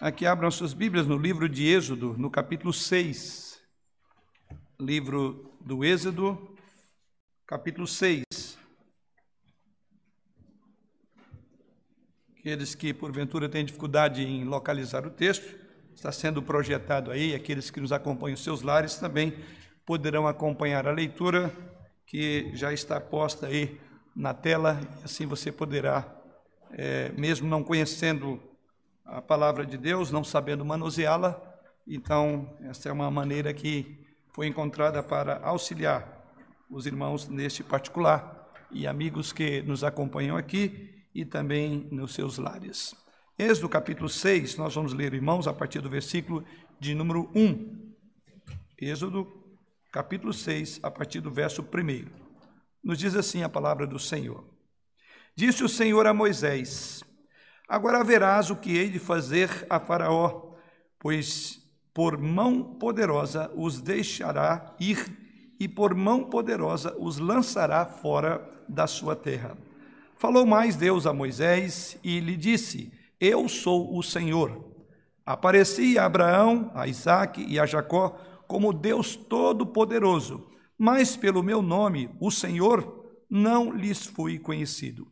Aqui abram suas Bíblias no livro de Êxodo, no capítulo 6. Livro do Êxodo, capítulo 6. Aqueles que porventura têm dificuldade em localizar o texto, está sendo projetado aí, aqueles que nos acompanham os seus lares também poderão acompanhar a leitura que já está posta aí na tela, assim você poderá, é, mesmo não conhecendo a palavra de Deus, não sabendo manuseá-la, então essa é uma maneira que foi encontrada para auxiliar os irmãos neste particular e amigos que nos acompanham aqui e também nos seus lares. Êxodo capítulo 6, nós vamos ler, irmãos, a partir do versículo de número 1. Êxodo capítulo 6, a partir do verso 1. Nos diz assim a palavra do Senhor. Disse o Senhor a Moisés: Agora verás o que hei de fazer a Faraó, pois por mão poderosa os deixará ir e por mão poderosa os lançará fora da sua terra. Falou mais Deus a Moisés e lhe disse: Eu sou o Senhor. Apareci a Abraão, a Isaque e a Jacó como Deus Todo-Poderoso, mas pelo meu nome, o Senhor, não lhes fui conhecido.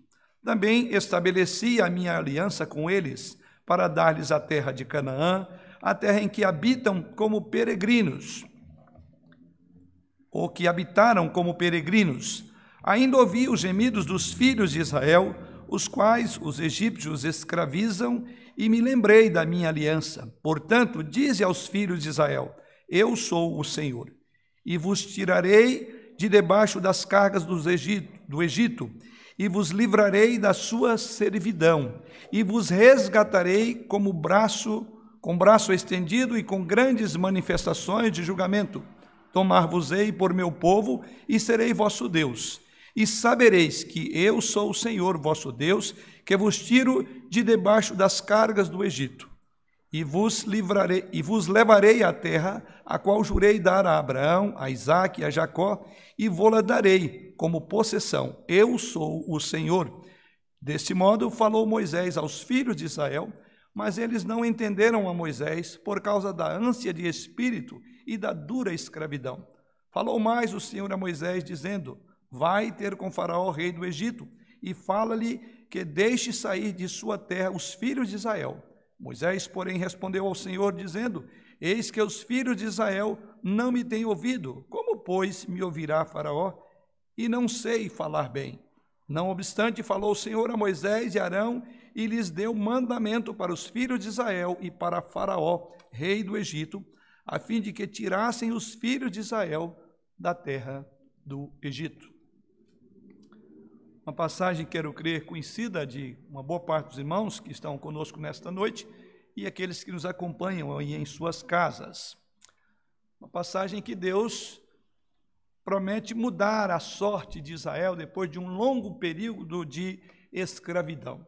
Também estabeleci a minha aliança com eles, para dar-lhes a terra de Canaã, a terra em que habitam como peregrinos, ou que habitaram como peregrinos. Ainda ouvi os gemidos dos filhos de Israel, os quais os egípcios escravizam, e me lembrei da minha aliança. Portanto, dize aos filhos de Israel: Eu sou o Senhor, e vos tirarei de debaixo das cargas do Egito, do Egito e vos livrarei da sua servidão, e vos resgatarei como braço, com braço estendido e com grandes manifestações de julgamento. Tomar-vos-ei por meu povo e serei vosso Deus. E sabereis que eu sou o Senhor vosso Deus, que vos tiro de debaixo das cargas do Egito. E vos livrarei e vos levarei à terra a qual jurei dar a Abraão, a Isaque e a Jacó, e vou-la darei como possessão. Eu sou o Senhor. Deste modo falou Moisés aos filhos de Israel, mas eles não entenderam a Moisés por causa da ânsia de espírito e da dura escravidão. Falou mais o Senhor a Moisés, dizendo: Vai ter com Faraó, rei do Egito, e fala-lhe que deixe sair de sua terra os filhos de Israel. Moisés, porém, respondeu ao Senhor, dizendo: Eis que os filhos de Israel não me têm ouvido. Como, pois, me ouvirá Faraó? E não sei falar bem. Não obstante, falou o Senhor a Moisés e Arão e lhes deu mandamento para os filhos de Israel e para Faraó, rei do Egito, a fim de que tirassem os filhos de Israel da terra do Egito. Uma passagem, quero crer, conhecida de uma boa parte dos irmãos que estão conosco nesta noite e aqueles que nos acompanham aí em suas casas. Uma passagem que Deus promete mudar a sorte de Israel depois de um longo período de escravidão.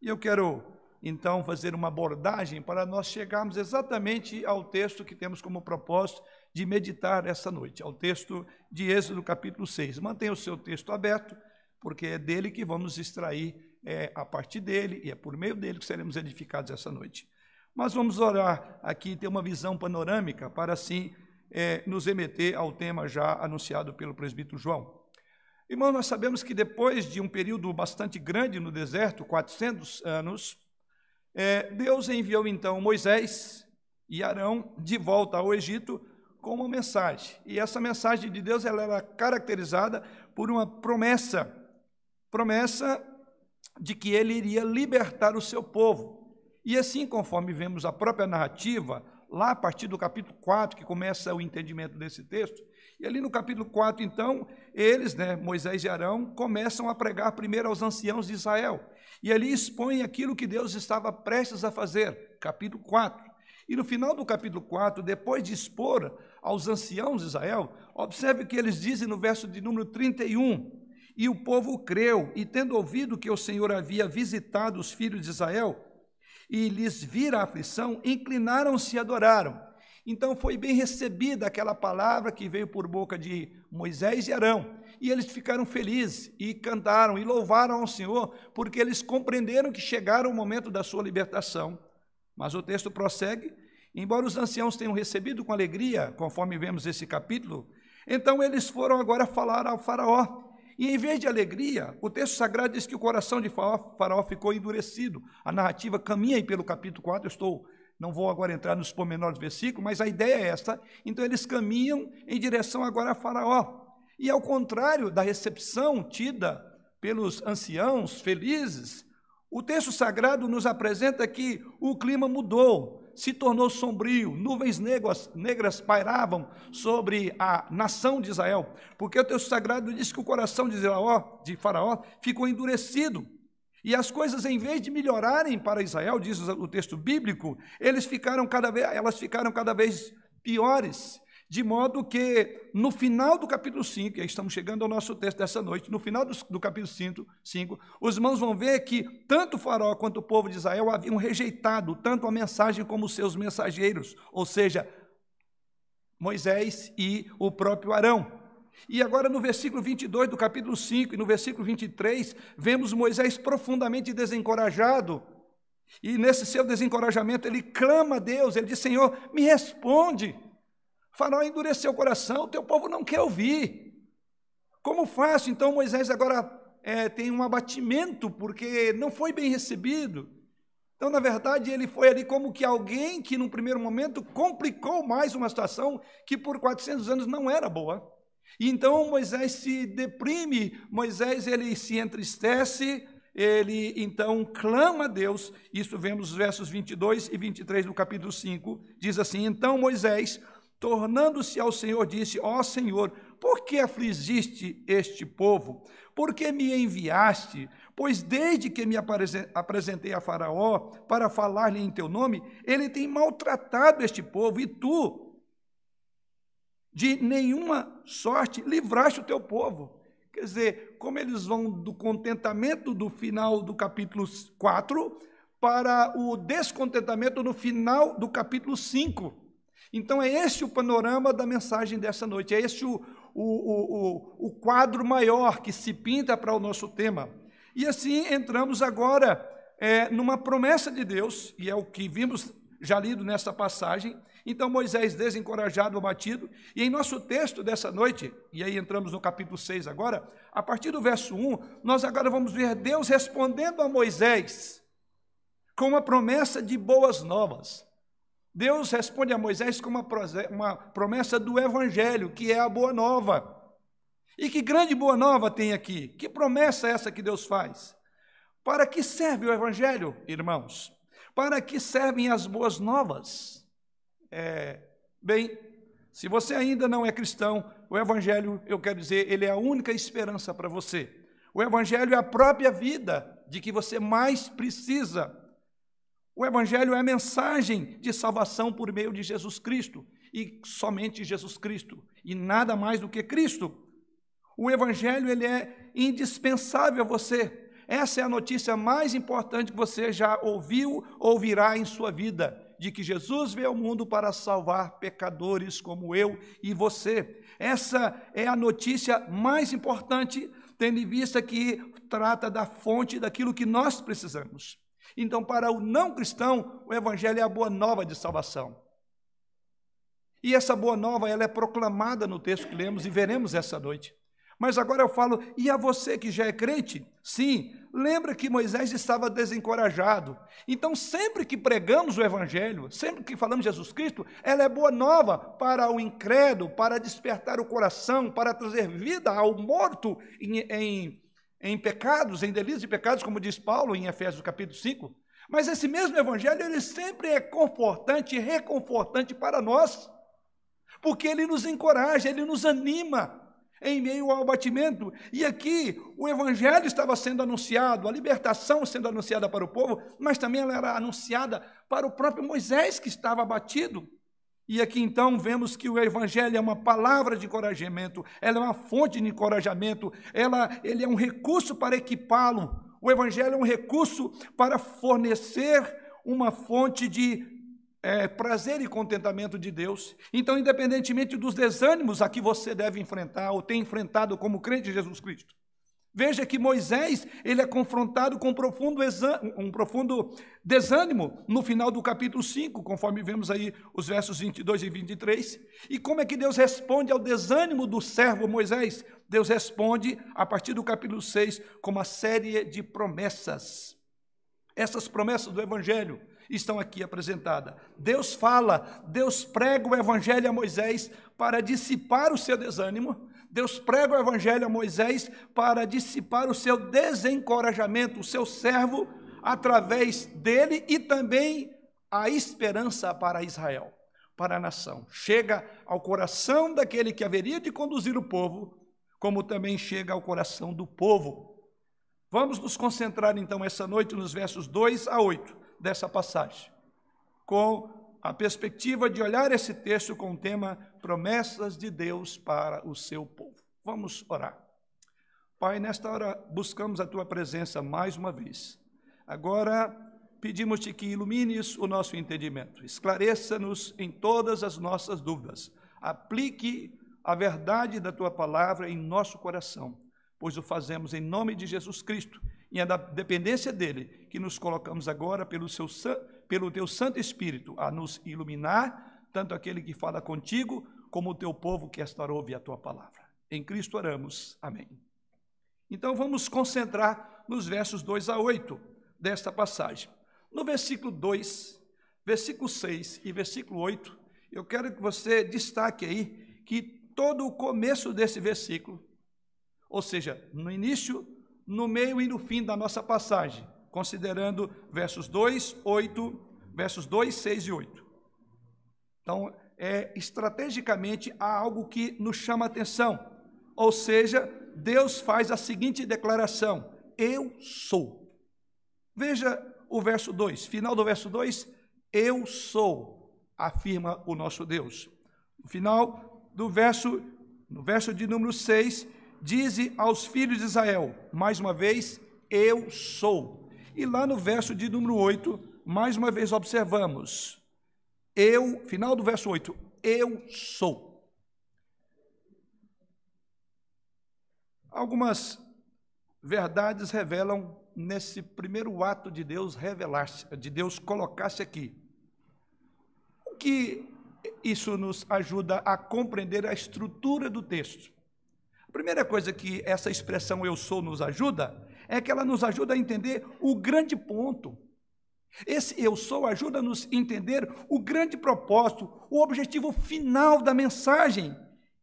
E eu quero então fazer uma abordagem para nós chegarmos exatamente ao texto que temos como propósito de meditar essa noite, ao texto de Êxodo capítulo 6. Mantenha o seu texto aberto, porque é dele que vamos extrair, é a partir dele e é por meio dele que seremos edificados essa noite. Mas vamos orar aqui, ter uma visão panorâmica para assim é, nos remeter ao tema já anunciado pelo presbítero João. Irmão, nós sabemos que depois de um período bastante grande no deserto, 400 anos, é, Deus enviou então Moisés e Arão de volta ao Egito com uma mensagem. E essa mensagem de Deus ela era caracterizada por uma promessa, promessa de que ele iria libertar o seu povo. E assim, conforme vemos a própria narrativa, lá a partir do capítulo 4, que começa o entendimento desse texto. E ali no capítulo 4, então, eles, né, Moisés e Arão, começam a pregar primeiro aos anciãos de Israel. E ali expõem aquilo que Deus estava prestes a fazer, capítulo 4. E no final do capítulo 4, depois de expor aos anciãos de Israel, observe o que eles dizem no verso de número 31. E o povo creu, e tendo ouvido que o Senhor havia visitado os filhos de Israel, e lhes vira a aflição, inclinaram-se e adoraram. Então foi bem recebida aquela palavra que veio por boca de Moisés e Arão. E eles ficaram felizes e cantaram e louvaram ao Senhor, porque eles compreenderam que chegaram o momento da sua libertação. Mas o texto prossegue, embora os anciãos tenham recebido com alegria, conforme vemos esse capítulo, então eles foram agora falar ao faraó. E em vez de alegria, o texto sagrado diz que o coração de faraó ficou endurecido. A narrativa caminha aí pelo capítulo 4, eu estou não vou agora entrar nos pormenores do versículo, mas a ideia é essa. Então eles caminham em direção agora a Faraó. E ao contrário da recepção tida pelos anciãos felizes, o texto sagrado nos apresenta que o clima mudou, se tornou sombrio, nuvens negras, negras pairavam sobre a nação de Israel, porque o texto sagrado diz que o coração de, Israel, de Faraó ficou endurecido. E as coisas, em vez de melhorarem para Israel, diz o texto bíblico, eles ficaram cada vez, elas ficaram cada vez piores. De modo que, no final do capítulo 5, e estamos chegando ao nosso texto dessa noite, no final do, do capítulo 5, 5, os irmãos vão ver que tanto o faraó quanto o povo de Israel haviam rejeitado tanto a mensagem como os seus mensageiros, ou seja, Moisés e o próprio Arão. E agora no versículo 22 do capítulo 5 e no versículo 23, vemos Moisés profundamente desencorajado. E nesse seu desencorajamento ele clama a Deus, ele diz: Senhor, me responde. Faraó endureceu o coração, o teu povo não quer ouvir. Como faço? Então Moisés agora é, tem um abatimento, porque não foi bem recebido. Então, na verdade, ele foi ali como que alguém que, num primeiro momento, complicou mais uma situação que por 400 anos não era boa. E então Moisés se deprime, Moisés ele se entristece, ele então clama a Deus. Isso vemos nos versos 22 e 23 do capítulo 5. Diz assim: Então Moisés Tornando-se ao Senhor, disse: Ó Senhor, por que afligiste este povo? Por que me enviaste? Pois desde que me apresentei a Faraó para falar-lhe em teu nome, ele tem maltratado este povo, e tu, de nenhuma sorte, livraste o teu povo. Quer dizer, como eles vão do contentamento do final do capítulo 4 para o descontentamento no final do capítulo 5. Então, é esse o panorama da mensagem dessa noite, é esse o, o, o, o quadro maior que se pinta para o nosso tema. E assim entramos agora é, numa promessa de Deus, e é o que vimos já lido nessa passagem. Então, Moisés desencorajado, abatido, e em nosso texto dessa noite, e aí entramos no capítulo 6 agora, a partir do verso 1, nós agora vamos ver Deus respondendo a Moisés com uma promessa de boas novas. Deus responde a Moisés com uma, uma promessa do Evangelho, que é a boa nova. E que grande boa nova tem aqui? Que promessa é essa que Deus faz? Para que serve o Evangelho, irmãos? Para que servem as boas novas? É, bem, se você ainda não é cristão, o Evangelho, eu quero dizer, ele é a única esperança para você. O Evangelho é a própria vida de que você mais precisa. O Evangelho é a mensagem de salvação por meio de Jesus Cristo e somente Jesus Cristo e nada mais do que Cristo. O Evangelho ele é indispensável a você. Essa é a notícia mais importante que você já ouviu ou ouvirá em sua vida, de que Jesus veio ao mundo para salvar pecadores como eu e você. Essa é a notícia mais importante, tendo em vista que trata da fonte daquilo que nós precisamos. Então, para o não cristão, o evangelho é a boa nova de salvação. E essa boa nova, ela é proclamada no texto que lemos e veremos essa noite. Mas agora eu falo, e a você que já é crente? Sim, lembra que Moisés estava desencorajado. Então, sempre que pregamos o Evangelho, sempre que falamos de Jesus Cristo, ela é boa nova para o incrédulo, para despertar o coração, para trazer vida ao morto em, em em pecados, em delitos e pecados, como diz Paulo em Efésios capítulo 5. Mas esse mesmo evangelho, ele sempre é confortante e reconfortante para nós, porque ele nos encoraja, ele nos anima em meio ao abatimento. E aqui o evangelho estava sendo anunciado, a libertação sendo anunciada para o povo, mas também ela era anunciada para o próprio Moisés que estava abatido. E aqui então vemos que o Evangelho é uma palavra de encorajamento, ela é uma fonte de encorajamento, ela, ele é um recurso para equipá-lo. O Evangelho é um recurso para fornecer uma fonte de é, prazer e contentamento de Deus. Então, independentemente dos desânimos a que você deve enfrentar ou tem enfrentado como crente de Jesus Cristo, Veja que Moisés ele é confrontado com um profundo, um profundo desânimo no final do capítulo 5, conforme vemos aí os versos 22 e 23. E como é que Deus responde ao desânimo do servo Moisés? Deus responde, a partir do capítulo 6, com uma série de promessas. Essas promessas do Evangelho estão aqui apresentadas. Deus fala, Deus prega o Evangelho a Moisés para dissipar o seu desânimo, Deus prega o evangelho a Moisés para dissipar o seu desencorajamento, o seu servo, através dele e também a esperança para Israel, para a nação. Chega ao coração daquele que haveria de conduzir o povo, como também chega ao coração do povo. Vamos nos concentrar então essa noite nos versos 2 a 8 dessa passagem, com a perspectiva de olhar esse texto com o tema promessas de Deus para o seu povo. Vamos orar. Pai, nesta hora buscamos a tua presença mais uma vez. Agora pedimos-te que ilumines o nosso entendimento, esclareça-nos em todas as nossas dúvidas, aplique a verdade da tua palavra em nosso coração, pois o fazemos em nome de Jesus Cristo e é da dependência dele que nos colocamos agora pelo, seu, pelo teu Santo Espírito a nos iluminar, tanto aquele que fala contigo, como o teu povo que esta ouve a tua palavra. Em Cristo oramos. Amém. Então vamos concentrar nos versos 2 a 8 desta passagem. No versículo 2, versículo 6 e versículo 8, eu quero que você destaque aí que todo o começo desse versículo, ou seja, no início, no meio e no fim da nossa passagem, considerando versos 2, 8, versos 2, 6 e 8. Então, é, estrategicamente, há algo que nos chama atenção. Ou seja, Deus faz a seguinte declaração: Eu sou. Veja o verso 2, final do verso 2, eu sou, afirma o nosso Deus. No final do verso, no verso de número 6, dize aos filhos de Israel, mais uma vez, eu sou. E lá no verso de número 8, mais uma vez observamos, eu, final do verso 8, eu sou. Algumas verdades revelam nesse primeiro ato de Deus revelar-se, de Deus colocar-se aqui. O que isso nos ajuda a compreender a estrutura do texto? A primeira coisa que essa expressão eu sou nos ajuda é que ela nos ajuda a entender o grande ponto. Esse eu sou ajuda-nos a entender o grande propósito, o objetivo final da mensagem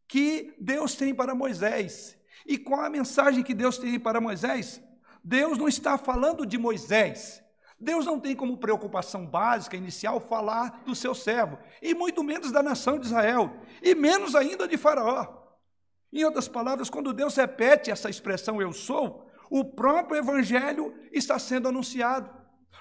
que Deus tem para Moisés. E qual a mensagem que Deus tem para Moisés? Deus não está falando de Moisés. Deus não tem como preocupação básica, inicial, falar do seu servo, e muito menos da nação de Israel, e menos ainda de Faraó. Em outras palavras, quando Deus repete essa expressão eu sou, o próprio evangelho está sendo anunciado.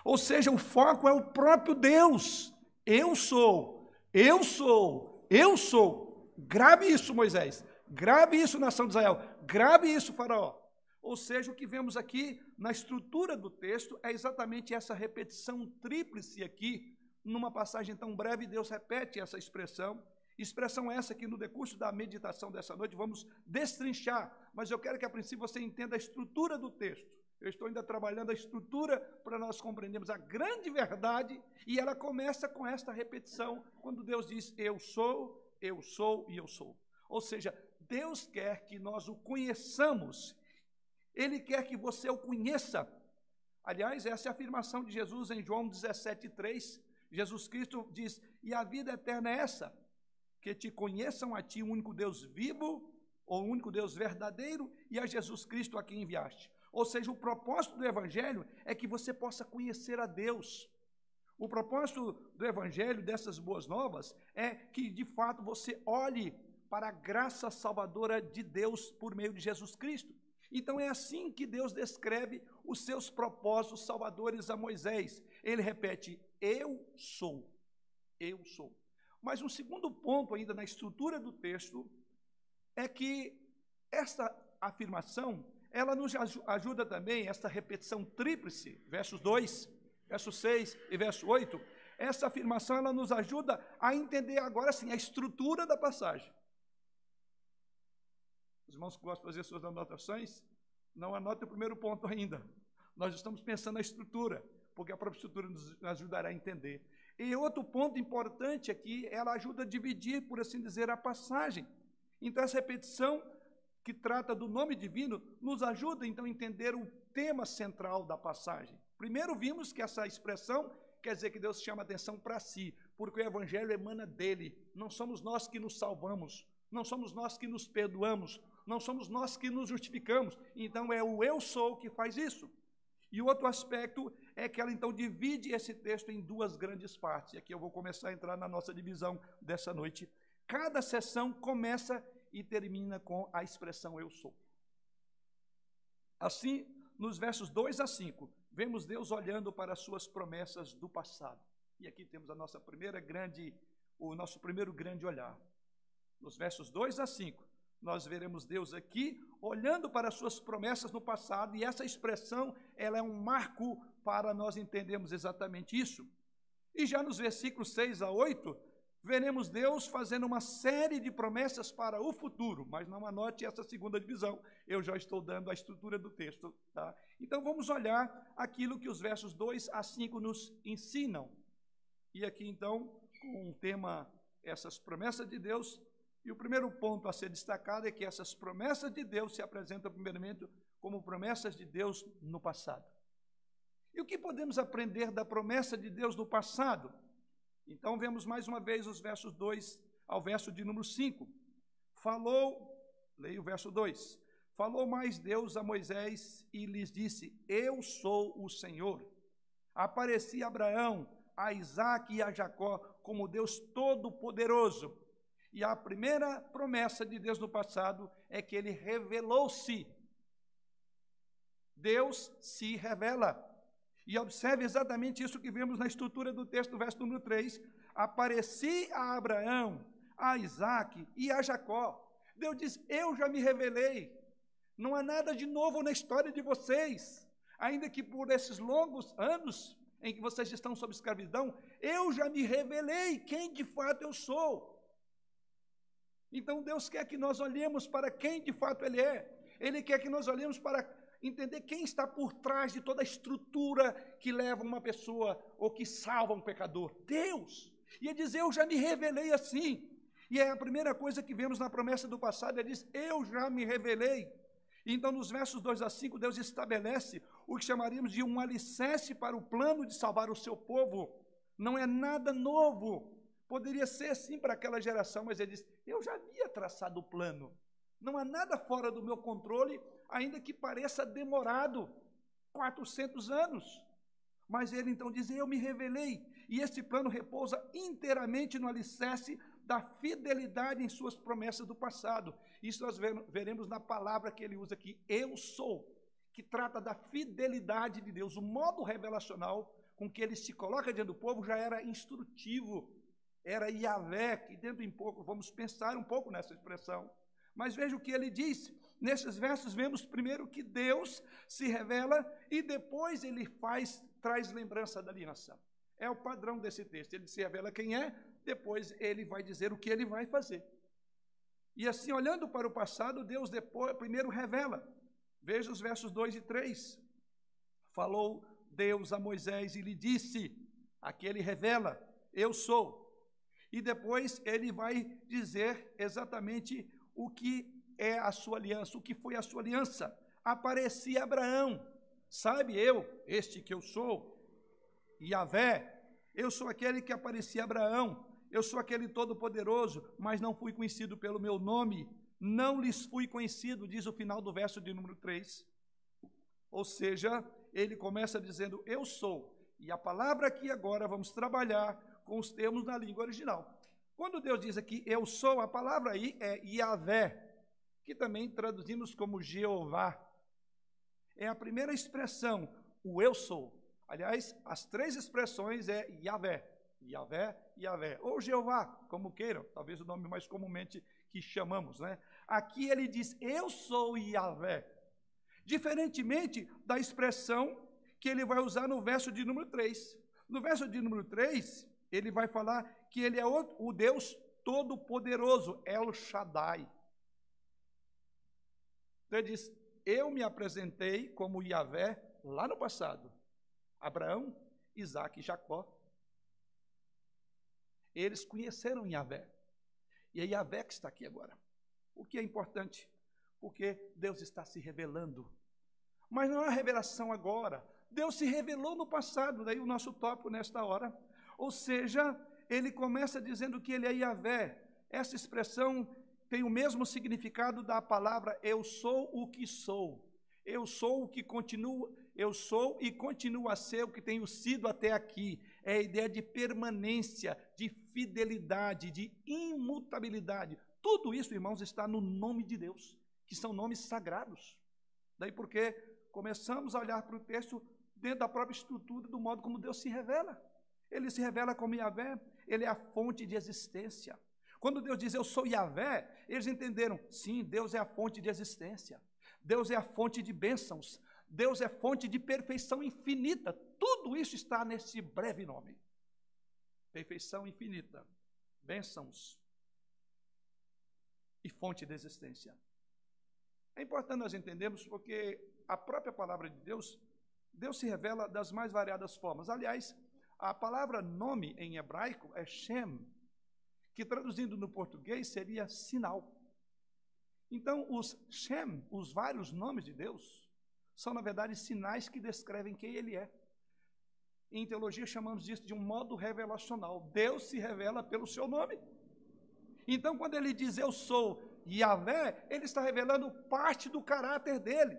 Ou seja, o foco é o próprio Deus. Eu sou, eu sou, eu sou. Grave isso, Moisés. Grave isso, nação de Israel. Grave isso, Faraó. Ou seja, o que vemos aqui na estrutura do texto é exatamente essa repetição tríplice aqui. Numa passagem tão breve, Deus repete essa expressão Expressão essa que no decurso da meditação dessa noite vamos destrinchar, mas eu quero que a princípio você entenda a estrutura do texto. Eu estou ainda trabalhando a estrutura para nós compreendermos a grande verdade, e ela começa com esta repetição, quando Deus diz: Eu sou, eu sou e eu sou. Ou seja, Deus quer que nós o conheçamos, Ele quer que você o conheça. Aliás, essa é a afirmação de Jesus em João 17,3. Jesus Cristo diz: E a vida eterna é essa que te conheçam a ti, o único Deus vivo, o único Deus verdadeiro, e a Jesus Cristo a quem enviaste. Ou seja, o propósito do Evangelho é que você possa conhecer a Deus. O propósito do Evangelho, dessas boas novas, é que de fato você olhe para a graça salvadora de Deus por meio de Jesus Cristo. Então é assim que Deus descreve os seus propósitos salvadores a Moisés. Ele repete: Eu sou. Eu sou. Mas um segundo ponto ainda na estrutura do texto é que esta afirmação, ela nos ajuda também, esta repetição tríplice, versos 2, verso 6 e verso 8, essa afirmação ela nos ajuda a entender agora sim a estrutura da passagem. Os irmãos que gostam de fazer suas anotações, Não anote o primeiro ponto ainda. Nós estamos pensando na estrutura, porque a própria estrutura nos ajudará a entender. E outro ponto importante aqui, ela ajuda a dividir, por assim dizer, a passagem. Então, essa repetição que trata do nome divino nos ajuda, então, a entender o tema central da passagem. Primeiro, vimos que essa expressão quer dizer que Deus chama atenção para si, porque o Evangelho emana dele. Não somos nós que nos salvamos, não somos nós que nos perdoamos, não somos nós que nos justificamos. Então é o eu sou que faz isso. E outro aspecto é que ela então divide esse texto em duas grandes partes. E aqui eu vou começar a entrar na nossa divisão dessa noite. Cada sessão começa e termina com a expressão eu sou. Assim, nos versos 2 a 5, vemos Deus olhando para as suas promessas do passado. E aqui temos a nossa primeira grande, o nosso primeiro grande olhar. Nos versos 2 a 5, nós veremos Deus aqui olhando para as suas promessas no passado, e essa expressão, ela é um marco para nós entendermos exatamente isso. E já nos versículos 6 a 8, veremos Deus fazendo uma série de promessas para o futuro, mas não anote essa segunda divisão, eu já estou dando a estrutura do texto. Tá? Então vamos olhar aquilo que os versos 2 a 5 nos ensinam. E aqui então, com o tema essas promessas de Deus, e o primeiro ponto a ser destacado é que essas promessas de Deus se apresentam, primeiramente, como promessas de Deus no passado. E o que podemos aprender da promessa de Deus no passado? Então, vemos mais uma vez os versos 2 ao verso de número 5. Falou, leia o verso 2. Falou mais Deus a Moisés e lhes disse: Eu sou o Senhor. Apareci a Abraão, a Isaac e a Jacó como Deus Todo-Poderoso e a primeira promessa de Deus no passado é que ele revelou-se. Deus se revela. E observe exatamente isso que vemos na estrutura do texto, verso número 3. Apareci a Abraão, a Isaac e a Jacó. Deus diz: Eu já me revelei. Não há nada de novo na história de vocês. Ainda que por esses longos anos em que vocês estão sob escravidão, eu já me revelei quem de fato eu sou. Então Deus quer que nós olhemos para quem de fato Ele é. Ele quer que nós olhemos para entender quem está por trás de toda a estrutura que leva uma pessoa ou que salva um pecador. Deus. E ele diz: Eu já me revelei assim. E é a primeira coisa que vemos na promessa do passado: ele diz: Eu já me revelei. Então, nos versos 2 a 5, Deus estabelece o que chamaríamos de um alicerce para o plano de salvar o seu povo. Não é nada novo, Poderia ser assim para aquela geração, mas ele diz: Eu já havia traçado o plano. Não há nada fora do meu controle, ainda que pareça demorado 400 anos. Mas ele então diz: Eu me revelei. E esse plano repousa inteiramente no alicerce da fidelidade em suas promessas do passado. Isso nós veremos na palavra que ele usa aqui, eu sou, que trata da fidelidade de Deus. O modo revelacional com que ele se coloca diante do povo já era instrutivo era Yahvé, que dentro em pouco vamos pensar um pouco nessa expressão. Mas veja o que ele diz. Nesses versos vemos primeiro que Deus se revela e depois ele faz, traz lembrança da aliança. É o padrão desse texto. Ele se revela quem é, depois ele vai dizer o que ele vai fazer. E assim, olhando para o passado, Deus depois, primeiro revela. Veja os versos 2 e 3. Falou Deus a Moisés e lhe disse: Aqui ele revela, eu sou e depois ele vai dizer exatamente o que é a sua aliança, o que foi a sua aliança. Aparecia Abraão, sabe eu, este que eu sou, Yahvé, eu sou aquele que aparecia Abraão, eu sou aquele todo-poderoso, mas não fui conhecido pelo meu nome, não lhes fui conhecido, diz o final do verso de número 3. Ou seja, ele começa dizendo, eu sou. E a palavra aqui agora vamos trabalhar com os termos na língua original. Quando Deus diz aqui, eu sou, a palavra aí é Yahvé, que também traduzimos como Jeová. É a primeira expressão, o eu sou. Aliás, as três expressões é Yahvé, Yahvé, Yahvé, ou Jeová, como queiram, talvez o nome mais comumente que chamamos, né? Aqui ele diz, eu sou Yahvé. Diferentemente da expressão que ele vai usar no verso de número 3. No verso de número 3, ele vai falar que ele é o, Deus Todo-Poderoso, El Shaddai. Ele diz: eu me apresentei como Yahvé lá no passado. Abraão, Isaac e Jacó. Eles conheceram Yahvé. E é Yahvé que está aqui agora. O que é importante? Porque Deus está se revelando. Mas não é a revelação agora. Deus se revelou no passado, daí o nosso tópico nesta hora. Ou seja, ele começa dizendo que ele é Yahvé. Essa expressão tem o mesmo significado da palavra eu sou o que sou. Eu sou o que continuo, eu sou e continuo a ser o que tenho sido até aqui. É a ideia de permanência, de fidelidade, de imutabilidade. Tudo isso, irmãos, está no nome de Deus, que são nomes sagrados. Daí porque começamos a olhar para o texto dentro da própria estrutura do modo como Deus se revela. Ele se revela como Yahvé, ele é a fonte de existência. Quando Deus diz eu sou Yahvé, eles entenderam, sim, Deus é a fonte de existência. Deus é a fonte de bênçãos. Deus é fonte de perfeição infinita. Tudo isso está nesse breve nome. Perfeição infinita, bênçãos e fonte de existência. É importante nós entendermos porque a própria palavra de Deus, Deus se revela das mais variadas formas. Aliás, a palavra nome em hebraico é Shem, que traduzindo no português seria sinal. Então, os Shem, os vários nomes de Deus, são na verdade sinais que descrevem quem ele é. Em teologia chamamos disso de um modo revelacional. Deus se revela pelo seu nome. Então, quando ele diz eu sou Yahvé, ele está revelando parte do caráter dele.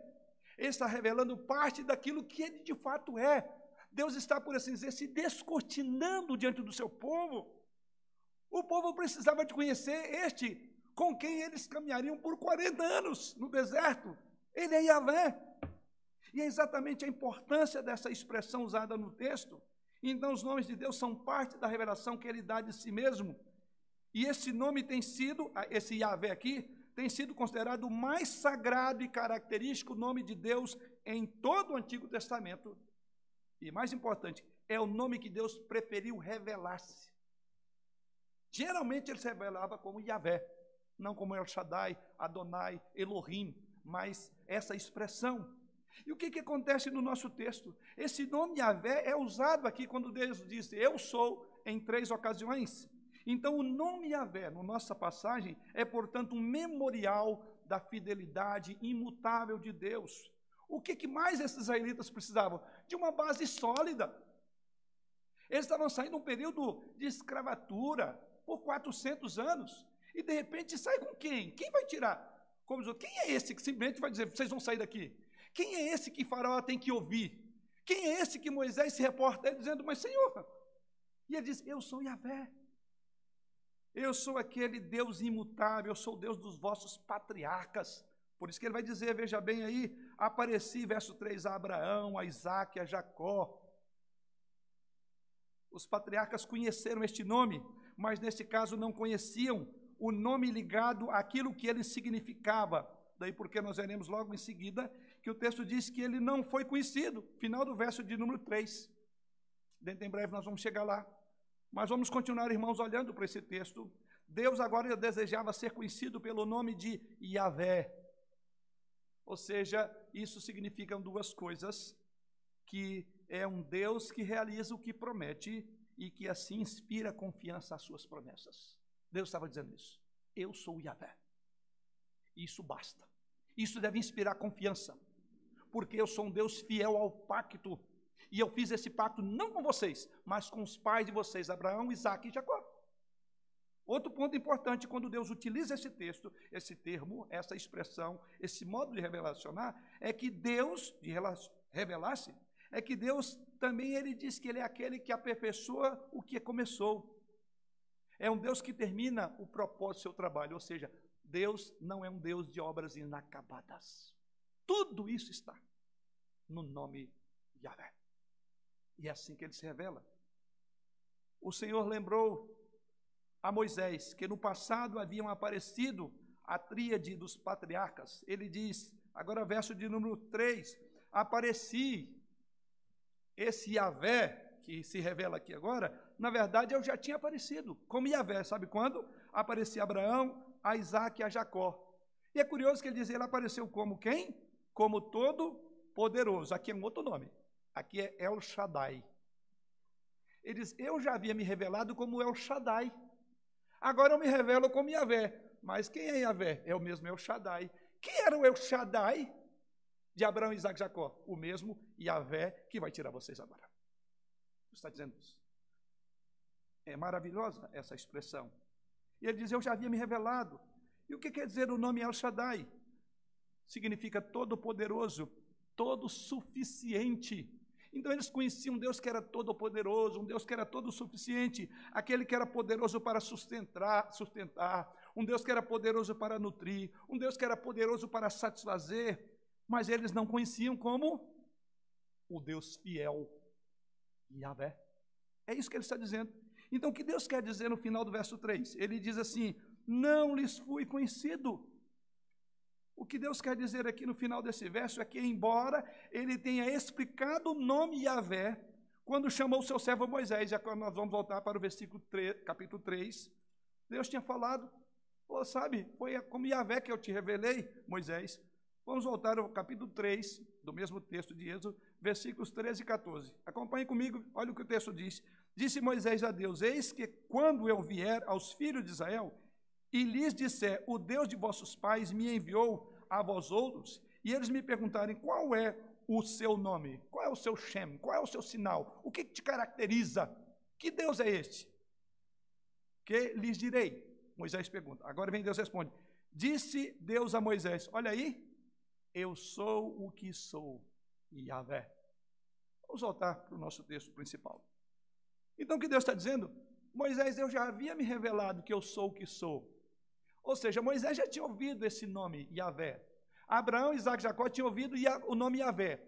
Ele está revelando parte daquilo que ele de fato é. Deus está, por assim dizer, se descortinando diante do seu povo o povo precisava de conhecer este com quem eles caminhariam por 40 anos no deserto. Ele é Yahvé. E é exatamente a importância dessa expressão usada no texto. Então, os nomes de Deus são parte da revelação que ele dá de si mesmo. E esse nome tem sido, esse Yahvé aqui, tem sido considerado o mais sagrado e característico nome de Deus em todo o Antigo Testamento. E mais importante, é o nome que Deus preferiu revelar-se. Geralmente ele se revelava como Yahvé, não como El Shaddai, Adonai, Elohim, mas essa expressão. E o que, que acontece no nosso texto? Esse nome Yahvé é usado aqui quando Deus diz eu sou em três ocasiões. Então o nome Yahvé, na nossa passagem, é portanto um memorial da fidelidade imutável de Deus. O que, que mais esses israelitas precisavam? De uma base sólida. Eles estavam saindo de um período de escravatura, por 400 anos, e de repente sai com quem? Quem vai tirar? Como diz, quem é esse que simplesmente vai dizer, vocês vão sair daqui? Quem é esse que Faraó tem que ouvir? Quem é esse que Moisés se reporta dizendo, mas Senhor? E ele diz, eu sou Yahvé. Eu sou aquele Deus imutável, eu sou o Deus dos vossos patriarcas. Por isso que ele vai dizer, veja bem aí, apareci, verso 3, a Abraão, a Isaac, a Jacó. Os patriarcas conheceram este nome, mas nesse caso não conheciam o nome ligado àquilo que ele significava. Daí porque nós veremos logo em seguida que o texto diz que ele não foi conhecido. Final do verso de número 3. Dentro em breve nós vamos chegar lá. Mas vamos continuar, irmãos, olhando para esse texto. Deus agora desejava ser conhecido pelo nome de Yahvé. Ou seja, isso significa duas coisas: que é um Deus que realiza o que promete e que assim inspira confiança às suas promessas. Deus estava dizendo isso. Eu sou o Yahvé. Isso basta. Isso deve inspirar confiança, porque eu sou um Deus fiel ao pacto. E eu fiz esse pacto não com vocês, mas com os pais de vocês, Abraão, Isaac e Jacó. Outro ponto importante, quando Deus utiliza esse texto, esse termo, essa expressão, esse modo de revelacionar, é que Deus, de revelar-se, é que Deus também ele diz que ele é aquele que aperfeiçoa o que começou. É um Deus que termina o propósito do seu trabalho, ou seja, Deus não é um Deus de obras inacabadas. Tudo isso está no nome Yahvé. E é assim que ele se revela. O Senhor lembrou a Moisés que no passado haviam aparecido a tríade dos patriarcas. Ele diz, agora verso de número 3, apareci esse Yahvé, que se revela aqui agora, na verdade eu já tinha aparecido como Yahvé, sabe quando? Aparecia Abraão, a Isaac e a Jacó. E é curioso que ele diz, ele apareceu como quem? como todo poderoso. Aqui é um outro nome. Aqui é El Shaddai. Ele diz: Eu já havia me revelado como El Shaddai. Agora eu me revelo como Yahvé. Mas quem é Yahvé? É o mesmo El Shaddai. Quem era o El Shaddai de Abraão, Isaac e Jacó? O mesmo Yahvé que vai tirar vocês agora. Está dizendo isso. É maravilhosa essa expressão. E ele diz: Eu já havia me revelado. E o que quer dizer o nome El Shaddai? Significa todo-poderoso, todo-suficiente. Então eles conheciam um Deus que era todo-poderoso, um Deus que era todo-suficiente, aquele que era poderoso para sustentar, sustentar, um Deus que era poderoso para nutrir, um Deus que era poderoso para satisfazer, mas eles não conheciam como o Deus fiel, Yahvé. É isso que ele está dizendo. Então, o que Deus quer dizer no final do verso 3? Ele diz assim: Não lhes fui conhecido. O que Deus quer dizer aqui no final desse verso é que, embora ele tenha explicado o nome Yahvé, quando chamou o seu servo Moisés, já nós vamos voltar para o versículo 3, capítulo 3, Deus tinha falado, oh, sabe, foi como Yahvé que eu te revelei, Moisés. Vamos voltar ao capítulo 3 do mesmo texto de Êxodo, versículos 13 e 14. Acompanhe comigo, olha o que o texto diz. Disse Moisés a Deus: Eis que quando eu vier aos filhos de Israel e lhes disser: O Deus de vossos pais me enviou a vós outros, e eles me perguntarem qual é o seu nome, qual é o seu Shem, qual é o seu sinal, o que te caracteriza, que Deus é este? Que lhes direi? Moisés pergunta. Agora vem Deus responde: Disse Deus a Moisés: Olha aí, eu sou o que sou, Yahvé. Vamos voltar para o nosso texto principal. Então, o que Deus está dizendo? Moisés, eu já havia me revelado que eu sou o que sou. Ou seja, Moisés já tinha ouvido esse nome, Yahvé. Abraão, Isaac e Jacó tinham ouvido o nome Yahvé.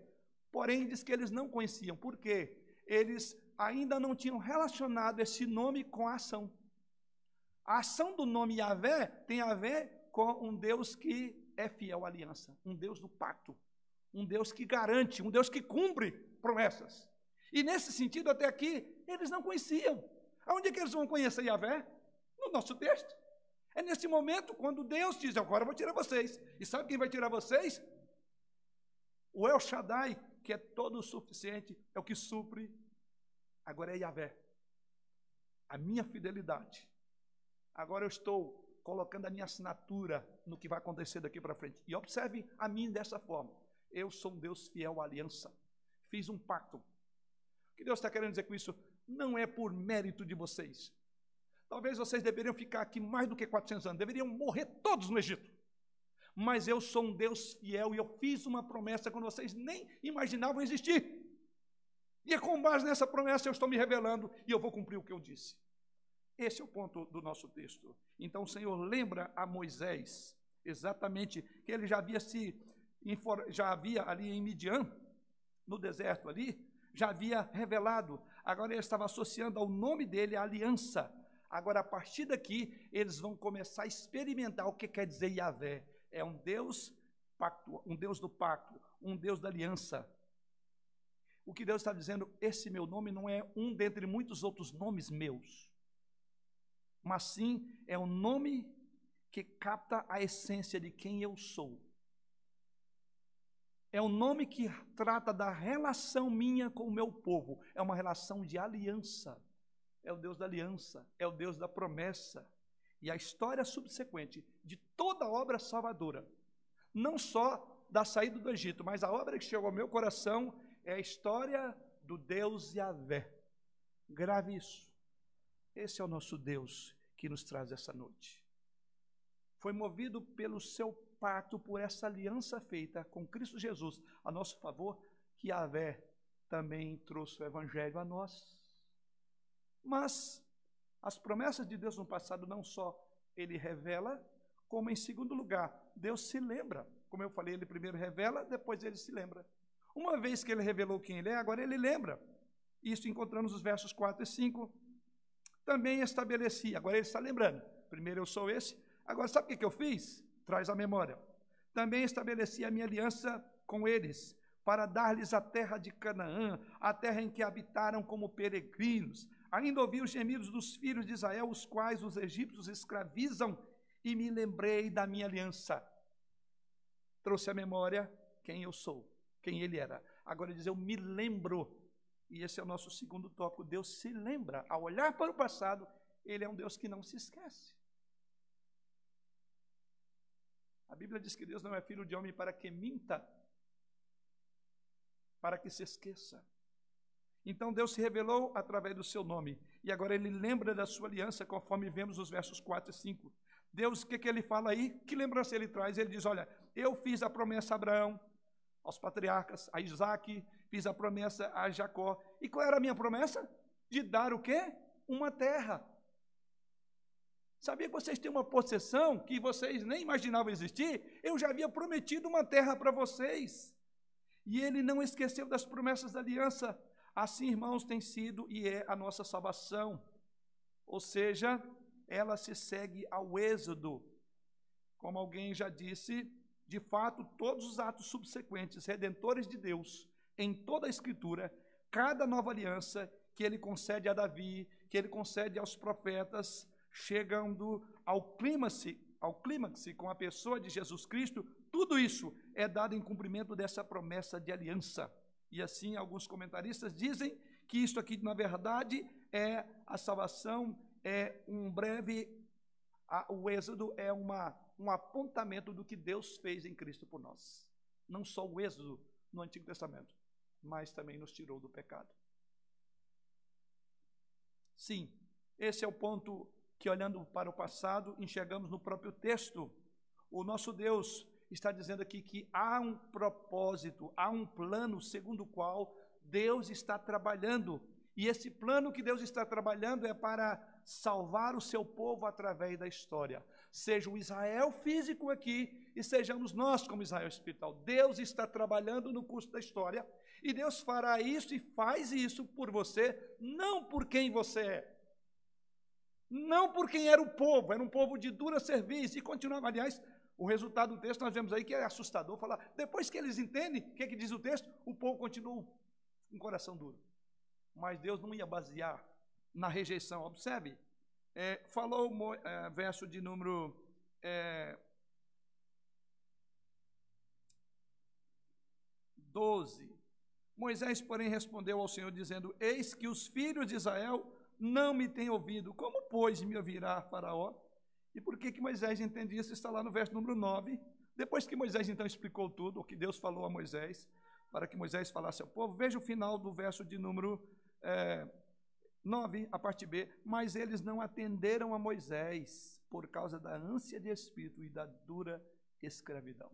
Porém, diz que eles não conheciam. Por quê? Eles ainda não tinham relacionado esse nome com a ação. A ação do nome Yahvé tem a ver com um Deus que é fiel à aliança, um Deus do pacto, um Deus que garante, um Deus que cumpre promessas. E nesse sentido, até aqui, eles não conheciam. Aonde é que eles vão conhecer Yahvé? No nosso texto. É nesse momento quando Deus diz: Agora eu vou tirar vocês. E sabe quem vai tirar vocês? O El Shaddai, que é todo o suficiente, é o que supre. Agora é Yahvé. A minha fidelidade. Agora eu estou colocando a minha assinatura no que vai acontecer daqui para frente. E observe a mim dessa forma. Eu sou um Deus fiel à aliança. Fiz um pacto. O que Deus está querendo dizer com isso? Não é por mérito de vocês. Talvez vocês deveriam ficar aqui mais do que 400 anos, deveriam morrer todos no Egito. Mas eu sou um Deus fiel e eu fiz uma promessa quando vocês nem imaginavam existir. E é com base nessa promessa eu estou me revelando e eu vou cumprir o que eu disse. Esse é o ponto do nosso texto. Então o Senhor lembra a Moisés exatamente que ele já havia se já havia ali em Midian, no deserto ali, já havia revelado. Agora ele estava associando ao nome dele a aliança. Agora a partir daqui eles vão começar a experimentar o que quer dizer Yahvé. É um Deus pacto, um Deus do pacto, um Deus da aliança. O que Deus está dizendo, esse meu nome não é um dentre muitos outros nomes meus mas sim é um nome que capta a essência de quem eu sou. É um nome que trata da relação minha com o meu povo. É uma relação de aliança. É o Deus da aliança, é o Deus da promessa. E a história subsequente de toda a obra salvadora, não só da saída do Egito, mas a obra que chegou ao meu coração é a história do Deus Yahvé. Grave isso. Esse é o nosso Deus que nos traz essa noite. Foi movido pelo seu pacto, por essa aliança feita com Cristo Jesus a nosso favor, que Yahvé também trouxe o Evangelho a nós. Mas as promessas de Deus no passado não só ele revela, como em segundo lugar, Deus se lembra. Como eu falei, ele primeiro revela, depois ele se lembra. Uma vez que ele revelou quem ele é, agora ele lembra. Isso encontramos os versos 4 e 5 também estabeleci. Agora ele está lembrando. Primeiro eu sou esse. Agora, sabe o que eu fiz? Traz a memória. Também estabeleci a minha aliança com eles, para dar-lhes a terra de Canaã, a terra em que habitaram como peregrinos. Ainda ouvi os gemidos dos filhos de Israel, os quais os egípcios escravizam, e me lembrei da minha aliança. Trouxe a memória quem eu sou, quem ele era. Agora ele diz, eu me lembro. E esse é o nosso segundo tópico. Deus se lembra. Ao olhar para o passado, ele é um Deus que não se esquece. A Bíblia diz que Deus não é filho de homem para que minta, para que se esqueça. Então Deus se revelou através do seu nome. E agora ele lembra da sua aliança, conforme vemos nos versos 4 e 5. Deus, o que, que ele fala aí? Que lembrança ele traz? Ele diz: Olha, eu fiz a promessa a Abraão, aos patriarcas, a Isaac, fiz a promessa a Jacó. E qual era a minha promessa? De dar o quê? Uma terra. Sabia que vocês têm uma possessão que vocês nem imaginavam existir? Eu já havia prometido uma terra para vocês. E ele não esqueceu das promessas da aliança. Assim, irmãos, tem sido e é a nossa salvação. Ou seja, ela se segue ao êxodo. Como alguém já disse, de fato, todos os atos subsequentes, redentores de Deus, em toda a Escritura, cada nova aliança que ele concede a Davi, que ele concede aos profetas, chegando ao clímax, ao clímax com a pessoa de Jesus Cristo, tudo isso é dado em cumprimento dessa promessa de aliança. E assim, alguns comentaristas dizem que isto aqui, na verdade, é a salvação, é um breve. A, o Êxodo é uma, um apontamento do que Deus fez em Cristo por nós. Não só o Êxodo no Antigo Testamento, mas também nos tirou do pecado. Sim, esse é o ponto que, olhando para o passado, enxergamos no próprio texto. O nosso Deus está dizendo aqui que há um propósito, há um plano segundo o qual Deus está trabalhando. E esse plano que Deus está trabalhando é para salvar o seu povo através da história. Seja o Israel físico aqui e sejamos nós como Israel espiritual. Deus está trabalhando no curso da história e Deus fará isso e faz isso por você, não por quem você é. Não por quem era o povo, era um povo de dura serviço e continuava, aliás, o resultado do texto nós vemos aí que é assustador. Falar, depois que eles entendem, o que, é que diz o texto? O povo continua com coração duro. Mas Deus não ia basear na rejeição. Observe, é, falou é, verso de número é, 12. Moisés, porém, respondeu ao Senhor, dizendo: Eis que os filhos de Israel não me têm ouvido. Como, pois, me ouvirá Faraó? E por que, que Moisés entende isso? Está lá no verso número 9. Depois que Moisés então explicou tudo, o que Deus falou a Moisés, para que Moisés falasse ao povo, veja o final do verso de número é, 9, a parte B. Mas eles não atenderam a Moisés por causa da ânsia de espírito e da dura escravidão.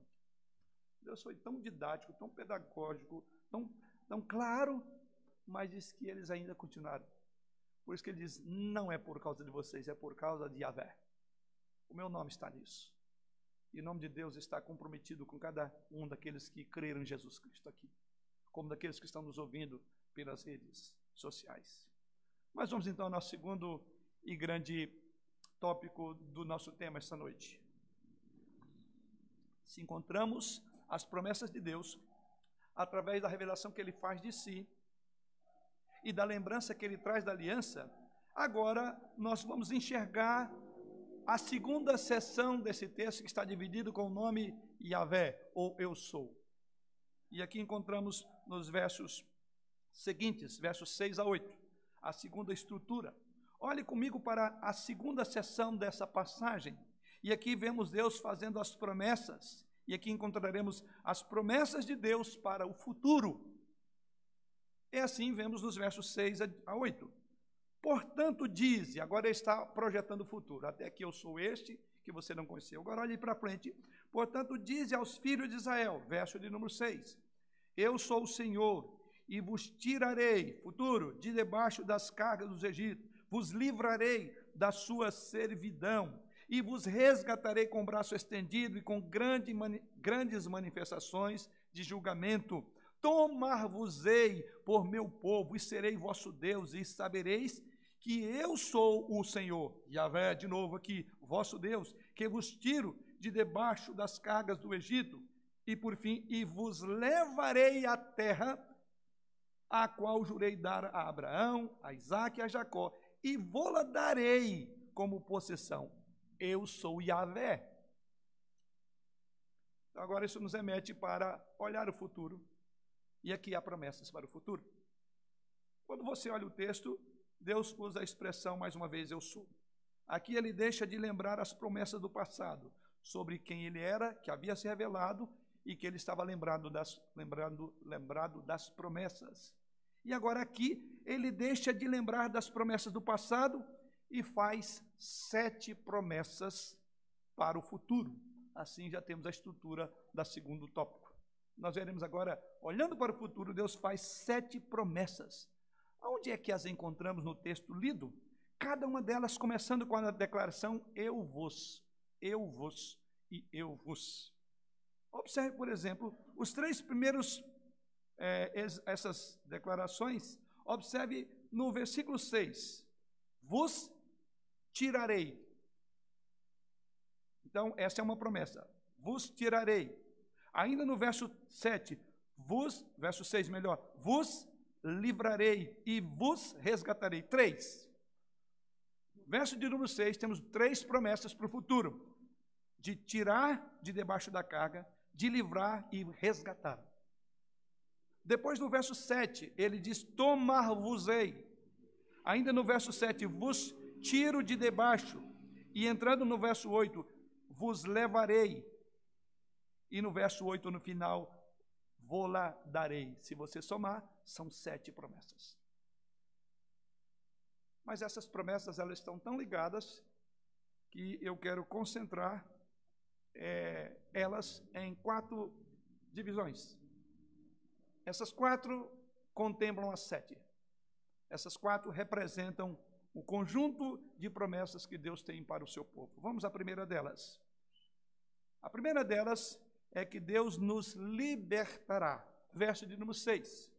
Deus foi tão didático, tão pedagógico, tão, tão claro, mas disse que eles ainda continuaram. Por isso que ele diz: não é por causa de vocês, é por causa de Yahvé. O meu nome está nisso. E o nome de Deus está comprometido com cada um daqueles que creram em Jesus Cristo aqui, como daqueles que estão nos ouvindo pelas redes sociais. Mas vamos então ao nosso segundo e grande tópico do nosso tema esta noite. Se encontramos as promessas de Deus através da revelação que ele faz de si e da lembrança que ele traz da aliança, agora nós vamos enxergar a segunda sessão desse texto que está dividido com o nome Yahvé, ou Eu Sou. E aqui encontramos nos versos seguintes, versos 6 a 8, a segunda estrutura. Olhe comigo para a segunda sessão dessa passagem. E aqui vemos Deus fazendo as promessas. E aqui encontraremos as promessas de Deus para o futuro. E assim vemos nos versos 6 a 8. Portanto, dize, agora ele está projetando o futuro, até que eu sou este que você não conheceu. Agora olhe para frente. Portanto, dize aos filhos de Israel, verso de número 6: Eu sou o Senhor, e vos tirarei, futuro, de debaixo das cargas dos Egípcios, vos livrarei da sua servidão, e vos resgatarei com o braço estendido e com grande, grandes manifestações de julgamento. Tomar-vos-ei por meu povo, e serei vosso Deus, e sabereis que eu sou o Senhor, Yahvé, de novo aqui, vosso Deus, que vos tiro de debaixo das cargas do Egito, e por fim, e vos levarei à terra a qual jurei dar a Abraão, a Isaac e a Jacó, e vou-la darei como possessão. Eu sou Yahvé. Então, agora isso nos remete para olhar o futuro. E aqui há promessas para o futuro. Quando você olha o texto, Deus usa a expressão, mais uma vez, eu sou. Aqui ele deixa de lembrar as promessas do passado, sobre quem ele era, que havia se revelado e que ele estava lembrado das, lembrando, lembrado das promessas. E agora aqui ele deixa de lembrar das promessas do passado e faz sete promessas para o futuro. Assim já temos a estrutura da segundo tópico. Nós veremos agora, olhando para o futuro, Deus faz sete promessas. Onde é que as encontramos no texto lido? Cada uma delas começando com a declaração eu vos, eu vos e eu vos. Observe, por exemplo, os três primeiros, é, essas declarações, observe no versículo 6, vos tirarei. Então, essa é uma promessa, vos tirarei. Ainda no verso 7, vos, verso 6 melhor, vos livrarei e vos resgatarei. Três. Verso de número 6, temos três promessas para o futuro: de tirar de debaixo da carga, de livrar e resgatar. Depois no verso 7, ele diz: Tomar-vos-ei. Ainda no verso 7, vos tiro de debaixo. E entrando no verso 8, vos levarei. E no verso 8, no final, vou lá darei. Se você somar, são sete promessas. Mas essas promessas elas estão tão ligadas que eu quero concentrar é, elas em quatro divisões. Essas quatro contemplam as sete. Essas quatro representam o conjunto de promessas que Deus tem para o seu povo. Vamos à primeira delas. A primeira delas é que Deus nos libertará. Verso de número 6.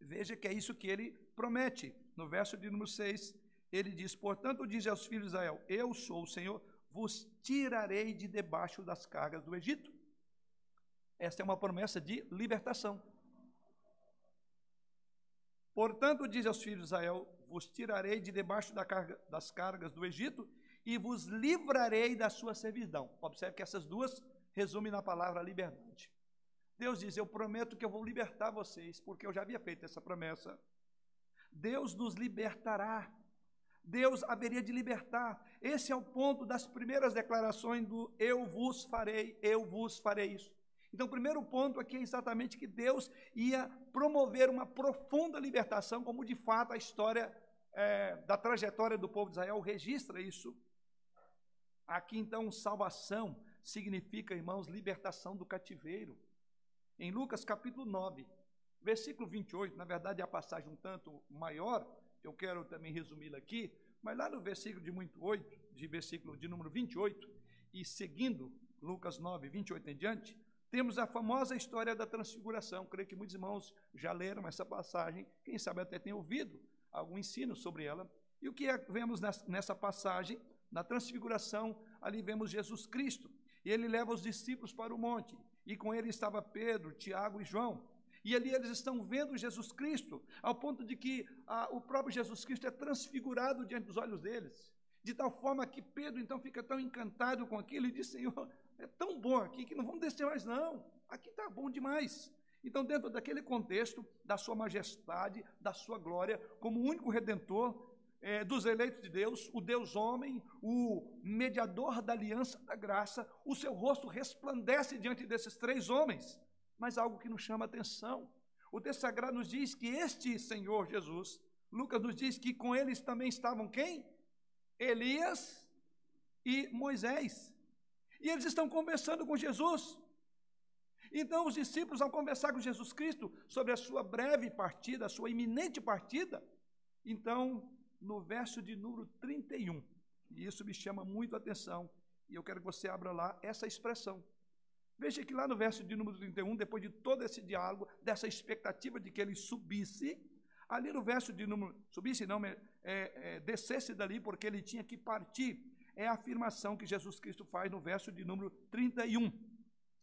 Veja que é isso que ele promete. No verso de número 6, ele diz: Portanto, diz aos filhos de Israel: Eu sou o Senhor, vos tirarei de debaixo das cargas do Egito. Esta é uma promessa de libertação. Portanto, diz aos filhos de Israel: Vos tirarei de debaixo da carga, das cargas do Egito e vos livrarei da sua servidão. Observe que essas duas resumem na palavra liberdade. Deus diz: Eu prometo que eu vou libertar vocês, porque eu já havia feito essa promessa. Deus nos libertará. Deus haveria de libertar. Esse é o ponto das primeiras declarações do eu vos farei, eu vos farei isso. Então, o primeiro ponto aqui é exatamente que Deus ia promover uma profunda libertação, como de fato a história é, da trajetória do povo de Israel registra isso. Aqui, então, salvação significa, irmãos, libertação do cativeiro. Em Lucas capítulo 9, versículo 28, na verdade é a passagem um tanto maior, eu quero também resumi-la aqui, mas lá no versículo de muito 8, de versículo de número 28, e seguindo Lucas 9, 28 em diante, temos a famosa história da transfiguração. Creio que muitos irmãos já leram essa passagem, quem sabe até têm ouvido algum ensino sobre ela. E o que é, vemos nessa passagem, na transfiguração, ali vemos Jesus Cristo. E ele leva os discípulos para o monte e com ele estava Pedro, Tiago e João. E ali eles estão vendo Jesus Cristo, ao ponto de que ah, o próprio Jesus Cristo é transfigurado diante dos olhos deles. De tal forma que Pedro então fica tão encantado com aquilo e diz: Senhor, é tão bom aqui que não vamos descer mais, não. Aqui está bom demais. Então, dentro daquele contexto da sua majestade, da sua glória, como único redentor é, dos eleitos de Deus, o Deus homem, o mediador da aliança da graça, o seu rosto resplandece diante desses três homens. Mas algo que nos chama atenção. O texto sagrado nos diz que este Senhor Jesus, Lucas nos diz que com eles também estavam quem? Elias e Moisés. E eles estão conversando com Jesus. Então, os discípulos, ao conversar com Jesus Cristo sobre a sua breve partida, a sua iminente partida, então no verso de número 31. E isso me chama muito a atenção. E eu quero que você abra lá essa expressão. Veja que lá no verso de número 31, depois de todo esse diálogo, dessa expectativa de que ele subisse, ali no verso de número. subisse, não, é, é, descesse dali, porque ele tinha que partir. É a afirmação que Jesus Cristo faz no verso de número 31.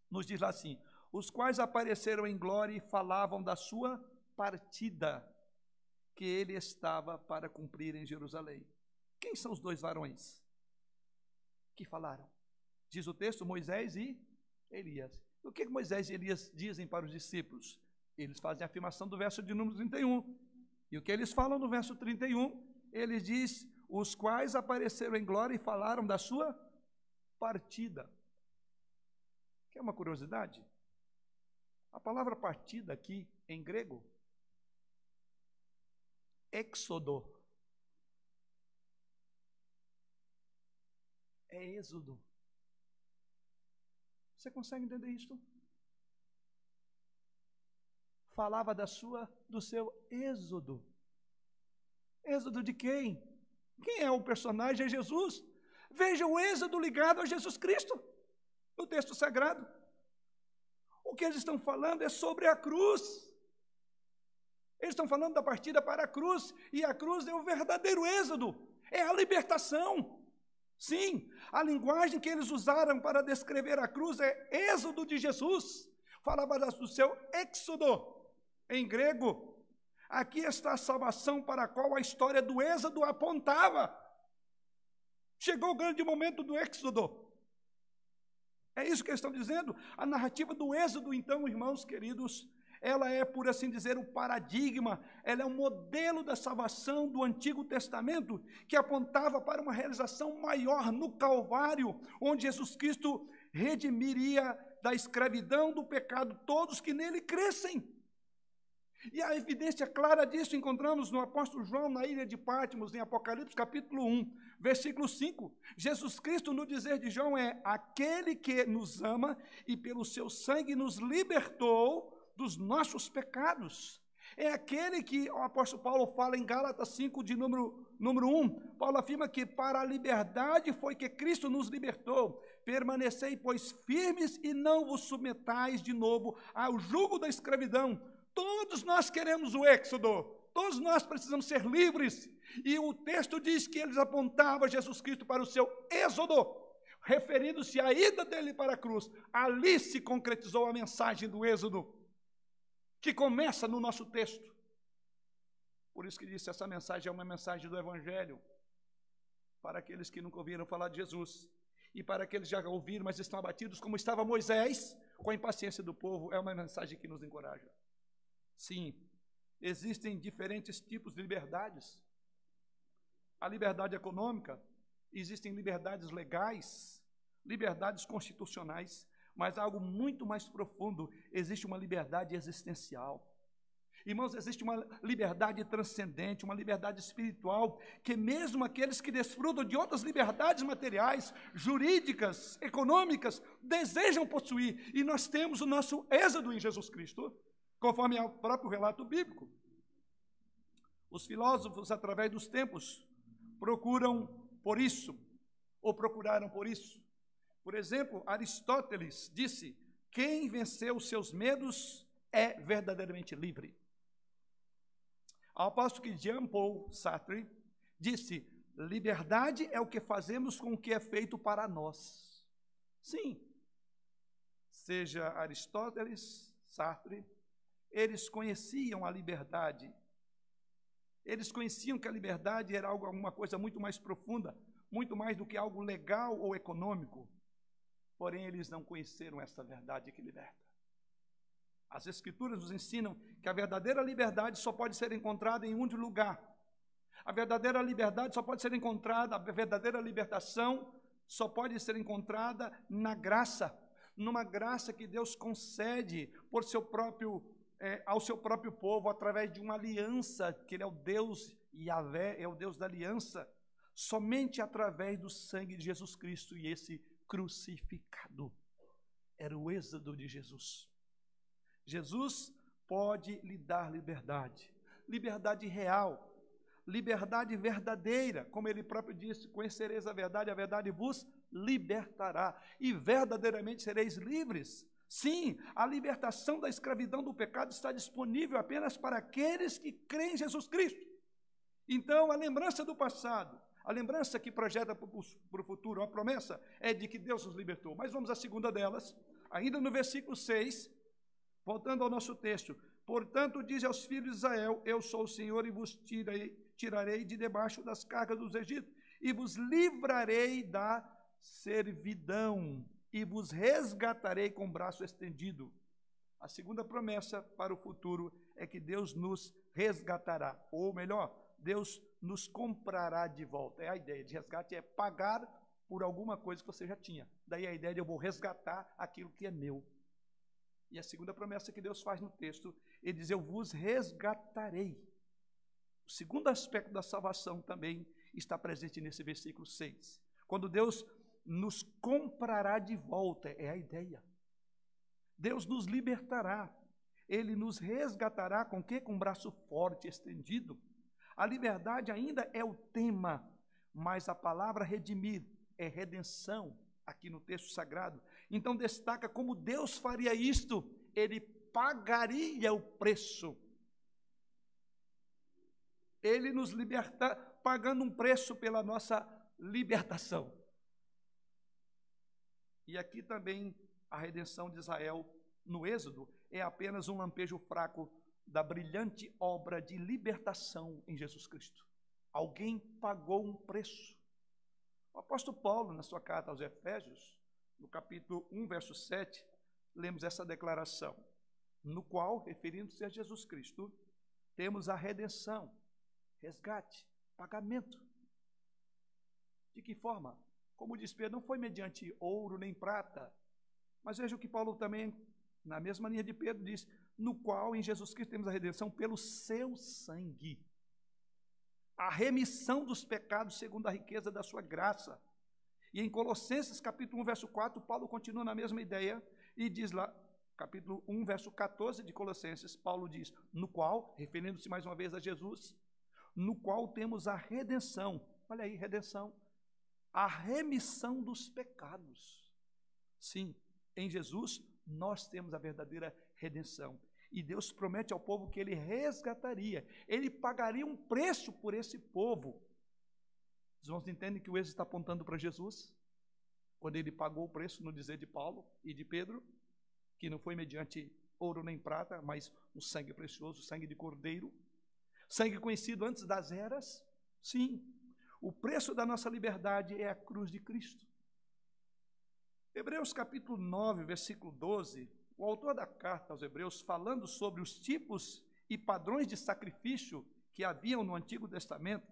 Nos diz lá assim: os quais apareceram em glória e falavam da sua partida que ele estava para cumprir em Jerusalém. Quem são os dois varões que falaram? Diz o texto Moisés e Elias. O que Moisés e Elias dizem para os discípulos? Eles fazem a afirmação do verso de número 31. E o que eles falam no verso 31? Ele diz: Os quais apareceram em glória e falaram da sua partida. Quer uma curiosidade? A palavra partida aqui, em grego, Éxodo. É êxodo. Você consegue entender isso? Falava da sua, do seu êxodo. Êxodo de quem? Quem é o personagem? É Jesus. Veja o êxodo ligado a Jesus Cristo, no texto sagrado. O que eles estão falando é sobre a cruz. Eles estão falando da partida para a cruz, e a cruz é o verdadeiro êxodo, é a libertação. Sim, a linguagem que eles usaram para descrever a cruz é êxodo de Jesus. Falava do seu êxodo, em grego. Aqui está a salvação para a qual a história do êxodo apontava. Chegou o grande momento do êxodo. É isso que eles estão dizendo. A narrativa do êxodo, então, irmãos queridos, ela é, por assim dizer, o paradigma, ela é o modelo da salvação do Antigo Testamento, que apontava para uma realização maior no Calvário, onde Jesus Cristo redimiria da escravidão, do pecado, todos que nele crescem. E a evidência clara disso encontramos no apóstolo João na ilha de Pátimos, em Apocalipse capítulo 1, versículo 5. Jesus Cristo, no dizer de João, é aquele que nos ama e pelo seu sangue nos libertou dos nossos pecados. É aquele que o apóstolo Paulo fala em Gálatas 5, de número, número 1. Paulo afirma que para a liberdade foi que Cristo nos libertou. Permanecei, pois, firmes e não vos submetais de novo ao jugo da escravidão. Todos nós queremos o êxodo, todos nós precisamos ser livres. E o texto diz que eles apontavam Jesus Cristo para o seu êxodo, referindo-se à ida dele para a cruz. Ali se concretizou a mensagem do êxodo que começa no nosso texto. Por isso que disse, essa mensagem é uma mensagem do Evangelho, para aqueles que nunca ouviram falar de Jesus, e para aqueles que já ouviram, mas estão abatidos, como estava Moisés, com a impaciência do povo, é uma mensagem que nos encoraja. Sim, existem diferentes tipos de liberdades. A liberdade econômica, existem liberdades legais, liberdades constitucionais, mas algo muito mais profundo, existe uma liberdade existencial. Irmãos, existe uma liberdade transcendente, uma liberdade espiritual, que mesmo aqueles que desfrutam de outras liberdades materiais, jurídicas, econômicas, desejam possuir. E nós temos o nosso êxodo em Jesus Cristo, conforme o próprio relato bíblico. Os filósofos, através dos tempos, procuram por isso, ou procuraram por isso, por exemplo, Aristóteles disse: quem venceu seus medos é verdadeiramente livre. Ao passo que Jean-Paul Sartre disse: liberdade é o que fazemos com o que é feito para nós. Sim, seja Aristóteles, Sartre, eles conheciam a liberdade. Eles conheciam que a liberdade era algo, alguma coisa muito mais profunda, muito mais do que algo legal ou econômico porém eles não conheceram essa verdade que liberta. As Escrituras nos ensinam que a verdadeira liberdade só pode ser encontrada em um lugar. A verdadeira liberdade só pode ser encontrada, a verdadeira libertação só pode ser encontrada na graça, numa graça que Deus concede por seu próprio, é, ao seu próprio povo através de uma aliança, que Ele é o Deus Yahvé, é o Deus da aliança, somente através do sangue de Jesus Cristo e esse crucificado. Era o êxodo de Jesus. Jesus pode lhe dar liberdade, liberdade real, liberdade verdadeira, como ele próprio disse: Conhecereis a verdade, a verdade vos libertará, e verdadeiramente sereis livres. Sim, a libertação da escravidão do pecado está disponível apenas para aqueles que creem em Jesus Cristo. Então, a lembrança do passado, a lembrança que projeta para o futuro, a promessa, é de que Deus nos libertou. Mas vamos à segunda delas, ainda no versículo 6, voltando ao nosso texto. Portanto, diz aos filhos de Israel: Eu sou o Senhor e vos tirei, tirarei de debaixo das cargas dos egípcios e vos livrarei da servidão e vos resgatarei com o braço estendido. A segunda promessa para o futuro é que Deus nos resgatará, ou melhor, Deus nos comprará de volta. É a ideia de resgate é pagar por alguma coisa que você já tinha. Daí a ideia de eu vou resgatar aquilo que é meu. E a segunda promessa que Deus faz no texto, ele diz: Eu vos resgatarei. O segundo aspecto da salvação também está presente nesse versículo 6. Quando Deus nos comprará de volta, é a ideia. Deus nos libertará. Ele nos resgatará com que? Com um braço forte estendido. A liberdade ainda é o tema, mas a palavra redimir é redenção aqui no texto sagrado. Então destaca como Deus faria isto, ele pagaria o preço. Ele nos liberta pagando um preço pela nossa libertação. E aqui também a redenção de Israel no Êxodo é apenas um lampejo fraco da brilhante obra de libertação em Jesus Cristo. Alguém pagou um preço. O apóstolo Paulo, na sua carta aos Efésios, no capítulo 1, verso 7, lemos essa declaração, no qual, referindo-se a Jesus Cristo, temos a redenção, resgate, pagamento. De que forma? Como diz Pedro, não foi mediante ouro nem prata, mas veja o que Paulo também, na mesma linha de Pedro, diz: no qual em Jesus Cristo temos a redenção pelo seu sangue. A remissão dos pecados segundo a riqueza da sua graça. E em Colossenses capítulo 1, verso 4, Paulo continua na mesma ideia e diz lá, capítulo 1, verso 14 de Colossenses, Paulo diz: no qual, referindo-se mais uma vez a Jesus, no qual temos a redenção. Olha aí, redenção. A remissão dos pecados. Sim, em Jesus nós temos a verdadeira redenção. E Deus promete ao povo que ele resgataria, ele pagaria um preço por esse povo. Os irmãos entendem que o êxodo está apontando para Jesus? Quando ele pagou o preço, no dizer de Paulo e de Pedro, que não foi mediante ouro nem prata, mas um sangue precioso, sangue de cordeiro, sangue conhecido antes das eras. Sim, o preço da nossa liberdade é a cruz de Cristo. Hebreus capítulo 9, versículo 12, o autor da carta aos Hebreus, falando sobre os tipos e padrões de sacrifício que haviam no Antigo Testamento,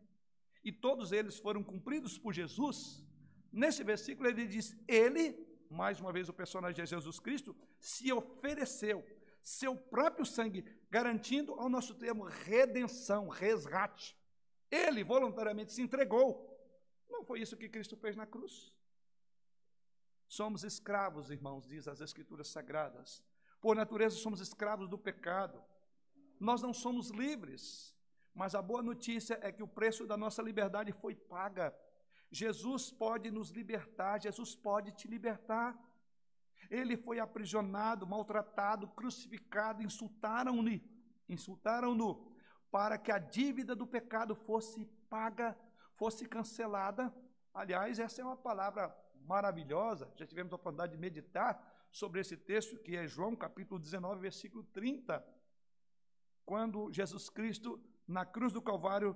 e todos eles foram cumpridos por Jesus, nesse versículo ele diz: Ele, mais uma vez o personagem é Jesus Cristo, se ofereceu seu próprio sangue, garantindo ao nosso termo redenção, resgate. Ele voluntariamente se entregou. Não foi isso que Cristo fez na cruz? Somos escravos, irmãos, diz as Escrituras Sagradas. Por natureza, somos escravos do pecado. Nós não somos livres. Mas a boa notícia é que o preço da nossa liberdade foi paga. Jesus pode nos libertar, Jesus pode te libertar. Ele foi aprisionado, maltratado, crucificado, insultaram-no, insultaram-no para que a dívida do pecado fosse paga, fosse cancelada. Aliás, essa é uma palavra maravilhosa, já tivemos a oportunidade de meditar sobre esse texto, que é João capítulo 19, versículo 30, quando Jesus Cristo, na cruz do Calvário,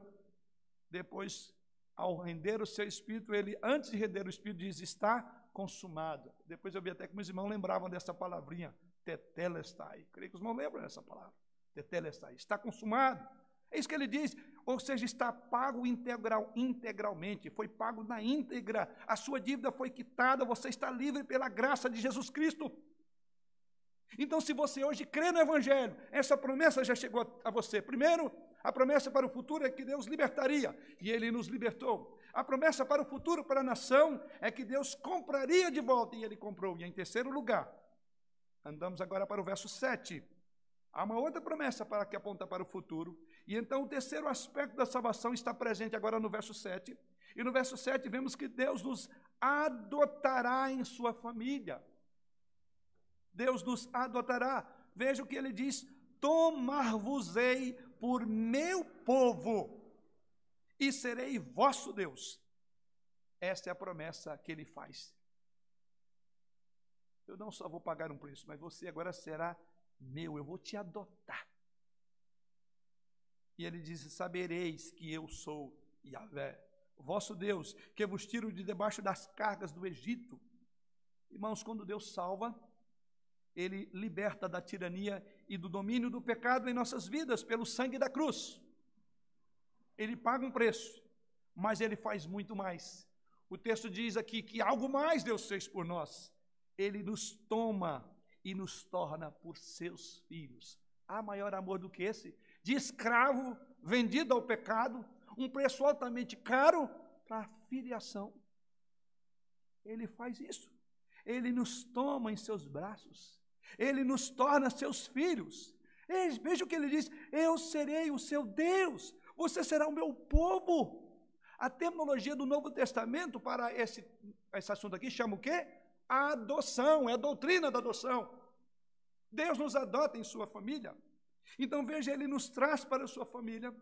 depois, ao render o seu espírito, ele, antes de render o espírito, diz: Está consumado. Depois eu vi até que meus irmãos lembravam dessa palavrinha, tetelestai. Creio que os irmãos lembram dessa palavra, tetelestai. Está consumado. É isso que ele diz, ou seja, está pago integral, integralmente, foi pago na íntegra, a sua dívida foi quitada, você está livre pela graça de Jesus Cristo. Então, se você hoje crê no Evangelho, essa promessa já chegou a você. Primeiro, a promessa para o futuro é que Deus libertaria, e Ele nos libertou. A promessa para o futuro, para a nação, é que Deus compraria de volta, e Ele comprou. E em terceiro lugar, andamos agora para o verso 7. Há uma outra promessa para que aponta para o futuro. E então o terceiro aspecto da salvação está presente agora no verso 7. E no verso 7 vemos que Deus nos adotará em sua família. Deus nos adotará. Veja o que ele diz: Tomar-vos-ei por meu povo e serei vosso Deus. Esta é a promessa que ele faz. Eu não só vou pagar um preço, mas você agora será meu, eu vou te adotar. E ele diz: Sabereis que eu sou Yahvé. vosso Deus, que vos tiro de debaixo das cargas do Egito. Irmãos, quando Deus salva, Ele liberta da tirania e do domínio do pecado em nossas vidas pelo sangue da cruz. Ele paga um preço, mas Ele faz muito mais. O texto diz aqui que algo mais Deus fez por nós. Ele nos toma e nos torna por seus filhos. Há maior amor do que esse? De escravo vendido ao pecado, um preço altamente caro para a filiação. Ele faz isso. Ele nos toma em seus braços. Ele nos torna seus filhos. veja o que ele diz: Eu serei o seu Deus, você será o meu povo. A terminologia do Novo Testamento para esse, esse assunto aqui chama o quê? A adoção, é a doutrina da adoção. Deus nos adota em sua família. Então veja, ele nos traz para a sua família.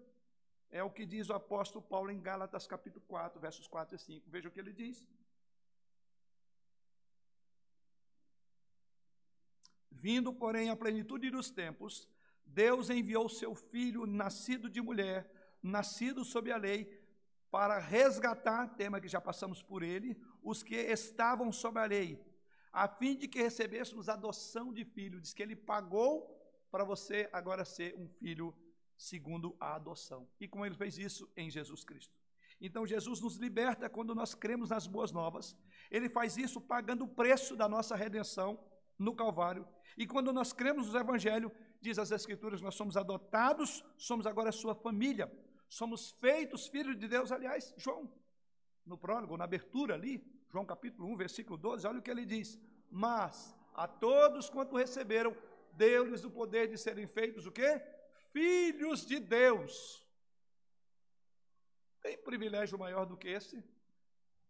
É o que diz o apóstolo Paulo em Gálatas capítulo 4, versos 4 e 5. Veja o que ele diz. Vindo, porém, à plenitude dos tempos, Deus enviou seu filho, nascido de mulher, nascido sob a lei, para resgatar, tema que já passamos por ele, os que estavam sob a lei, a fim de que recebêssemos adoção de filho. Diz que ele pagou para você agora ser um filho segundo a adoção. E como ele fez isso em Jesus Cristo. Então Jesus nos liberta quando nós cremos nas boas novas. Ele faz isso pagando o preço da nossa redenção no Calvário. E quando nós cremos no Evangelho, diz as Escrituras, nós somos adotados, somos agora sua família. Somos feitos filhos de Deus. Aliás, João, no prólogo, na abertura ali, João capítulo 1, versículo 12, olha o que ele diz. Mas a todos quanto receberam, deu-lhes o poder de serem feitos o quê? Filhos de Deus. Tem privilégio maior do que esse?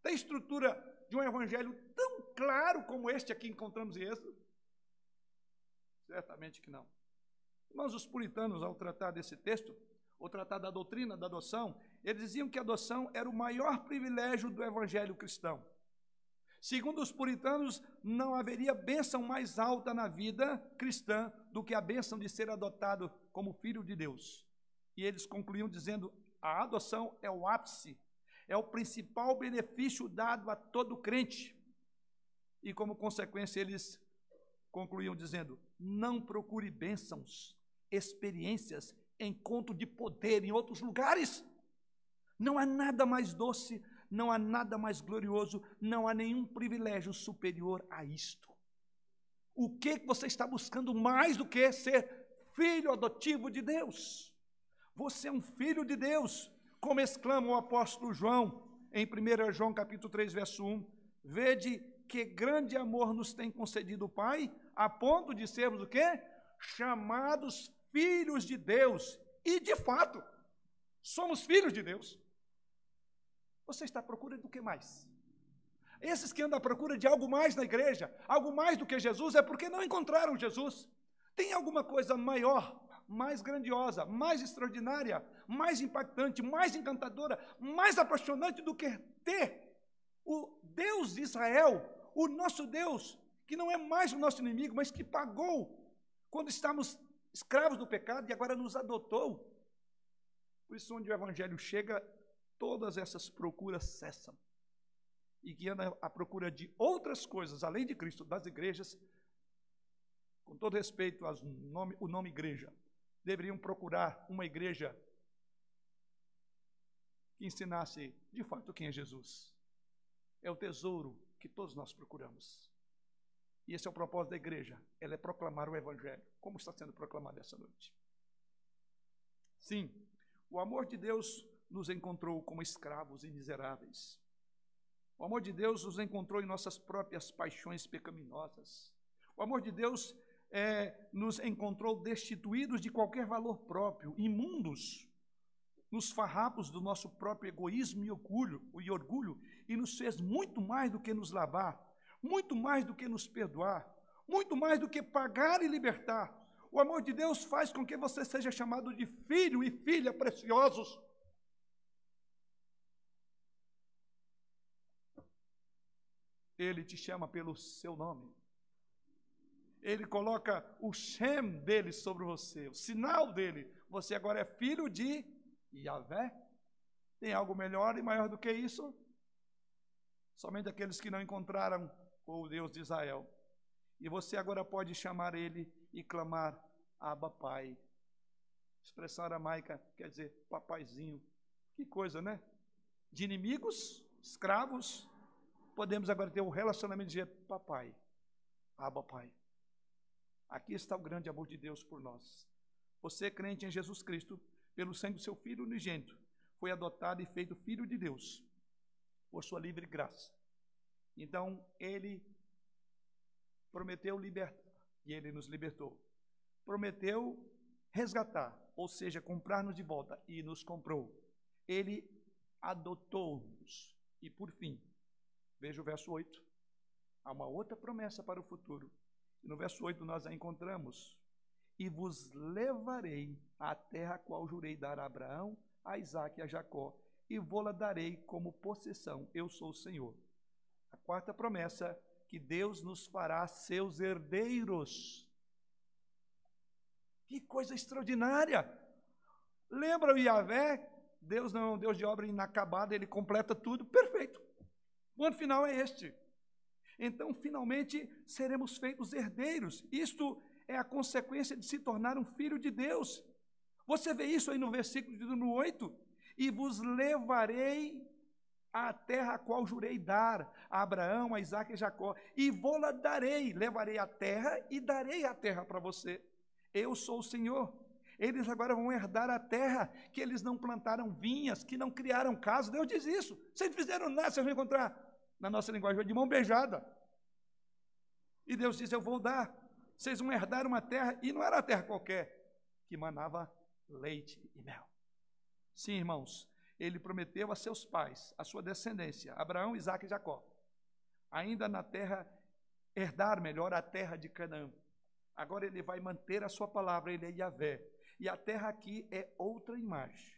Tem estrutura de um evangelho tão claro como este aqui encontramos em Êxodo? Certamente que não. Mas os puritanos, ao tratar desse texto, ou tratar da doutrina da adoção, eles diziam que a adoção era o maior privilégio do evangelho cristão. Segundo os puritanos, não haveria bênção mais alta na vida cristã do que a bênção de ser adotado como filho de Deus. E eles concluíam dizendo: a adoção é o ápice, é o principal benefício dado a todo crente. E como consequência, eles concluíam dizendo: não procure bênçãos, experiências, encontro de poder em outros lugares. Não há nada mais doce, não há nada mais glorioso, não há nenhum privilégio superior a isto. O que você está buscando mais do que ser filho adotivo de Deus? Você é um filho de Deus, como exclama o apóstolo João em 1 João capítulo 3, verso 1. Vede que grande amor nos tem concedido o Pai, a ponto de sermos o quê? Chamados filhos de Deus. E de fato, somos filhos de Deus. Você está à procura do que mais? Esses que andam à procura de algo mais na igreja, algo mais do que Jesus, é porque não encontraram Jesus. Tem alguma coisa maior, mais grandiosa, mais extraordinária, mais impactante, mais encantadora, mais apaixonante do que ter o Deus de Israel, o nosso Deus, que não é mais o nosso inimigo, mas que pagou quando estávamos escravos do pecado e agora nos adotou. Por isso, onde o Evangelho chega, todas essas procuras cessam. E que à procura de outras coisas, além de Cristo, das igrejas, com todo respeito ao nome, o nome igreja, deveriam procurar uma igreja que ensinasse de fato quem é Jesus. É o tesouro que todos nós procuramos. E esse é o propósito da igreja, ela é proclamar o Evangelho, como está sendo proclamado essa noite. Sim, o amor de Deus nos encontrou como escravos e miseráveis. O amor de Deus nos encontrou em nossas próprias paixões pecaminosas. O amor de Deus é, nos encontrou destituídos de qualquer valor próprio, imundos, nos farrapos do nosso próprio egoísmo e orgulho, e orgulho, e nos fez muito mais do que nos lavar, muito mais do que nos perdoar, muito mais do que pagar e libertar. O amor de Deus faz com que você seja chamado de filho e filha preciosos. Ele te chama pelo seu nome. Ele coloca o Shem dele sobre você, o sinal dele. Você agora é filho de Yahvé. Tem algo melhor e maior do que isso? Somente aqueles que não encontraram o Deus de Israel. E você agora pode chamar ele e clamar: Abba, Pai. Expressão aramaica quer dizer papaizinho. Que coisa, né? De inimigos, escravos, podemos agora ter um relacionamento de papai. Abba, Pai. Aqui está o grande amor de Deus por nós. Você, crente em Jesus Cristo, pelo sangue do seu Filho unigênito, foi adotado e feito filho de Deus, por sua livre graça. Então, ele prometeu libertar, e ele nos libertou. Prometeu resgatar, ou seja, comprar-nos de volta, e nos comprou. Ele adotou-nos. E por fim, veja o verso 8. Há uma outra promessa para o futuro. E no verso 8 nós a encontramos e vos levarei à terra a qual jurei dar a Abraão, a Isaac e a Jacó, e vou-la darei como possessão. Eu sou o Senhor. A quarta promessa, que Deus nos fará seus herdeiros. Que coisa extraordinária! Lembra o Yahvé? Deus não é um Deus de obra inacabada, ele completa tudo, perfeito. O ano final é este. Então, finalmente, seremos feitos herdeiros. Isto é a consequência de se tornar um filho de Deus. Você vê isso aí no versículo de número 8? E vos levarei à terra a qual jurei dar a Abraão, a Isaac e a Jacó, e vou-la darei, levarei a terra e darei a terra para você. Eu sou o Senhor. Eles agora vão herdar a terra que eles não plantaram vinhas, que não criaram casa. Deus diz isso. Vocês fizeram nada, vocês vão encontrar na nossa linguagem de mão beijada. E Deus diz: Eu vou dar vocês vão herdar uma terra, e não era terra qualquer, que manava leite e mel. Sim, irmãos, ele prometeu a seus pais, a sua descendência, Abraão, Isaac e Jacó, ainda na terra, herdar melhor a terra de Canaã. Agora ele vai manter a sua palavra, ele é Yahvé. E a terra aqui é outra imagem.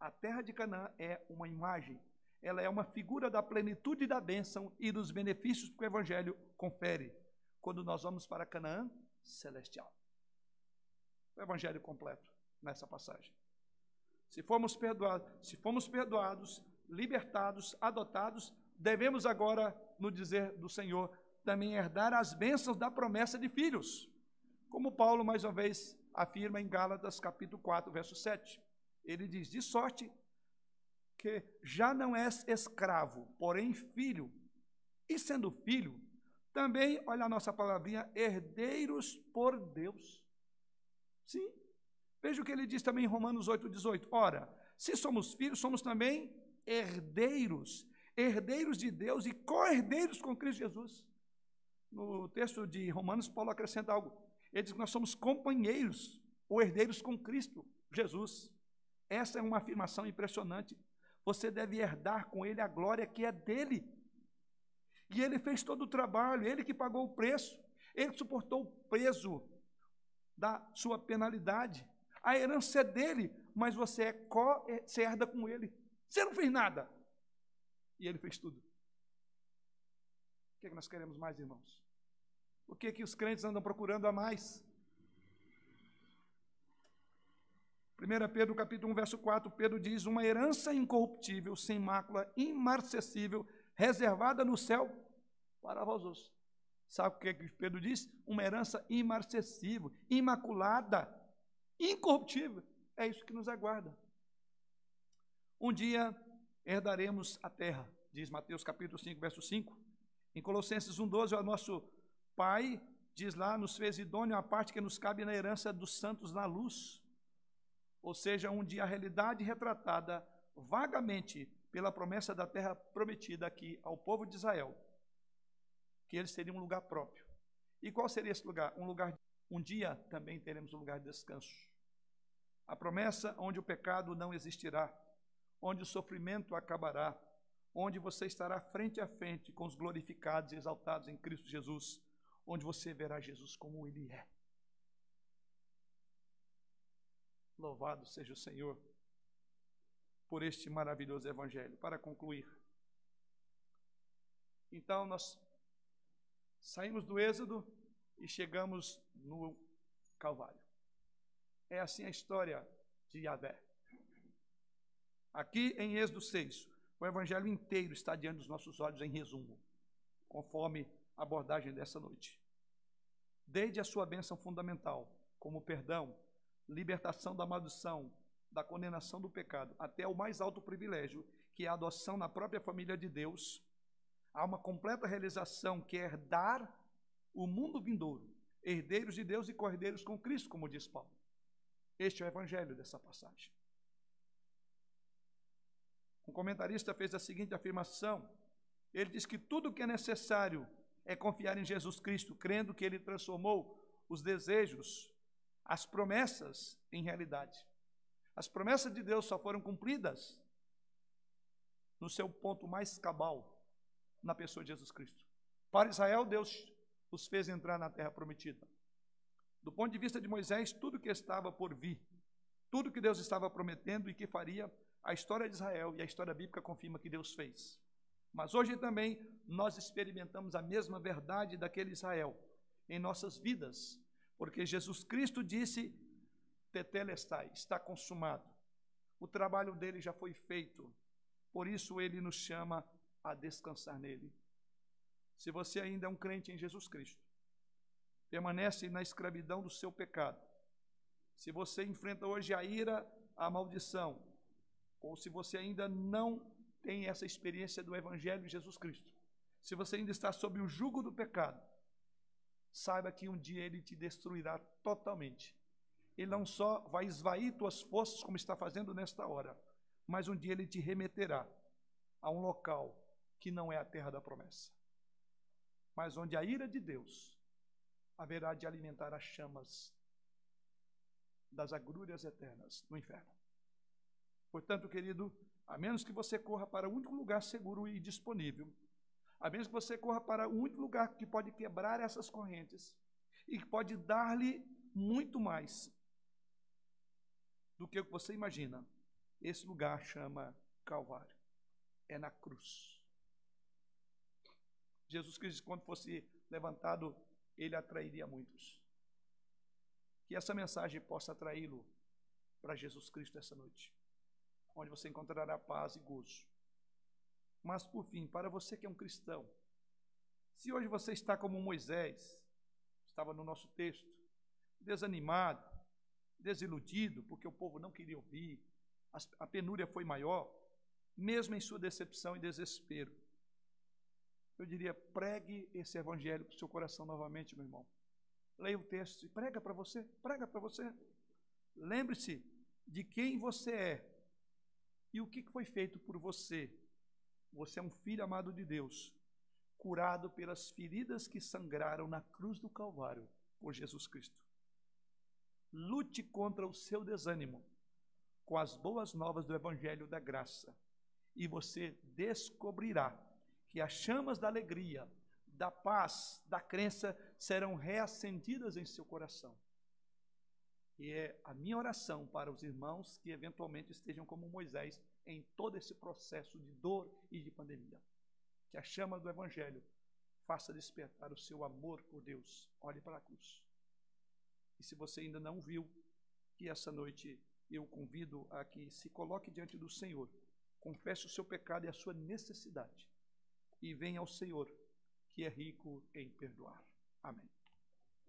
A terra de Canaã é uma imagem, ela é uma figura da plenitude da bênção e dos benefícios que o Evangelho confere quando nós vamos para Canaã celestial. O evangelho completo nessa passagem. Se fomos perdoados, se perdoados, libertados, adotados, devemos agora, no dizer do Senhor, também herdar as bênçãos da promessa de filhos. Como Paulo mais uma vez afirma em Gálatas capítulo 4, verso 7. Ele diz: "De sorte que já não és escravo, porém filho, e sendo filho, também, olha a nossa palavrinha, herdeiros por Deus. Sim. Veja o que ele diz também em Romanos 8,18. Ora, se somos filhos, somos também herdeiros, herdeiros de Deus e co-herdeiros com Cristo Jesus. No texto de Romanos, Paulo acrescenta algo. Ele diz que nós somos companheiros ou herdeiros com Cristo Jesus. Essa é uma afirmação impressionante. Você deve herdar com ele a glória que é dele. E ele fez todo o trabalho, ele que pagou o preço, ele suportou o peso da sua penalidade. A herança é dele, mas você é co você herda com ele. Você não fez nada. E ele fez tudo. O que, é que nós queremos mais, irmãos? O que, é que os crentes andam procurando a mais? 1 Pedro capítulo 1, verso 4, Pedro diz, uma herança incorruptível, sem mácula, imarcessível, reservada no céu para vós. Sabe o que, é que Pedro diz? Uma herança imarcessível, imaculada, incorruptível. É isso que nos aguarda. Um dia herdaremos a terra, diz Mateus capítulo 5, verso 5. Em Colossenses 1,12, o nosso Pai diz lá, nos fez idôneo a parte que nos cabe na herança dos santos na luz. Ou seja, um dia a realidade retratada vagamente pela promessa da terra prometida aqui ao povo de Israel, que eles teriam um lugar próprio. E qual seria esse lugar? Um lugar um dia também teremos um lugar de descanso. A promessa onde o pecado não existirá, onde o sofrimento acabará, onde você estará frente a frente com os glorificados e exaltados em Cristo Jesus, onde você verá Jesus como ele é. Louvado seja o Senhor por este maravilhoso evangelho. Para concluir, então nós saímos do Êxodo e chegamos no Calvário. É assim a história de Yahvé. Aqui em Êxodo 6, o evangelho inteiro está diante dos nossos olhos em resumo, conforme abordagem dessa noite. Desde a sua bênção fundamental, como perdão, libertação da maldição, da condenação do pecado, até o mais alto privilégio, que é a adoção na própria família de Deus, há uma completa realização que é herdar o mundo vindouro, herdeiros de Deus e cordeiros com Cristo, como diz Paulo. Este é o evangelho dessa passagem. Um comentarista fez a seguinte afirmação: ele diz que tudo que é necessário é confiar em Jesus Cristo, crendo que ele transformou os desejos, as promessas em realidade. As promessas de Deus só foram cumpridas no seu ponto mais cabal, na pessoa de Jesus Cristo. Para Israel, Deus os fez entrar na terra prometida. Do ponto de vista de Moisés, tudo que estava por vir, tudo que Deus estava prometendo e que faria, a história de Israel e a história bíblica confirma que Deus fez. Mas hoje também nós experimentamos a mesma verdade daquele Israel em nossas vidas, porque Jesus Cristo disse: Tetelestai, está consumado. O trabalho dele já foi feito, por isso ele nos chama a descansar nele. Se você ainda é um crente em Jesus Cristo, permanece na escravidão do seu pecado, se você enfrenta hoje a ira, a maldição, ou se você ainda não tem essa experiência do Evangelho de Jesus Cristo, se você ainda está sob o jugo do pecado, saiba que um dia ele te destruirá totalmente. Ele não só vai esvair tuas forças, como está fazendo nesta hora, mas um dia ele te remeterá a um local que não é a terra da promessa, mas onde a ira de Deus haverá de alimentar as chamas das agrúrias eternas no inferno. Portanto, querido, a menos que você corra para o único lugar seguro e disponível, a menos que você corra para o único lugar que pode quebrar essas correntes e que pode dar-lhe muito mais do que o que você imagina, esse lugar chama Calvário. É na cruz. Jesus Cristo, quando fosse levantado, ele atrairia muitos. Que essa mensagem possa atraí-lo para Jesus Cristo essa noite onde você encontrará paz e gozo. Mas, por fim, para você que é um cristão, se hoje você está como Moisés, estava no nosso texto, desanimado, desiludido, porque o povo não queria ouvir, a penúria foi maior, mesmo em sua decepção e desespero, eu diria, pregue esse evangelho para o seu coração novamente, meu irmão. Leia o texto e prega para você, prega para você. Lembre-se de quem você é e o que foi feito por você? Você é um filho amado de Deus, curado pelas feridas que sangraram na cruz do Calvário por Jesus Cristo. Lute contra o seu desânimo com as boas novas do Evangelho da Graça e você descobrirá que as chamas da alegria, da paz, da crença serão reacendidas em seu coração. E é a minha oração para os irmãos que eventualmente estejam como Moisés em todo esse processo de dor e de pandemia. Que a chama do Evangelho faça despertar o seu amor por Deus. Olhe para a cruz. E se você ainda não viu, que essa noite eu convido a que se coloque diante do Senhor, confesse o seu pecado e a sua necessidade, e venha ao Senhor, que é rico em perdoar. Amém.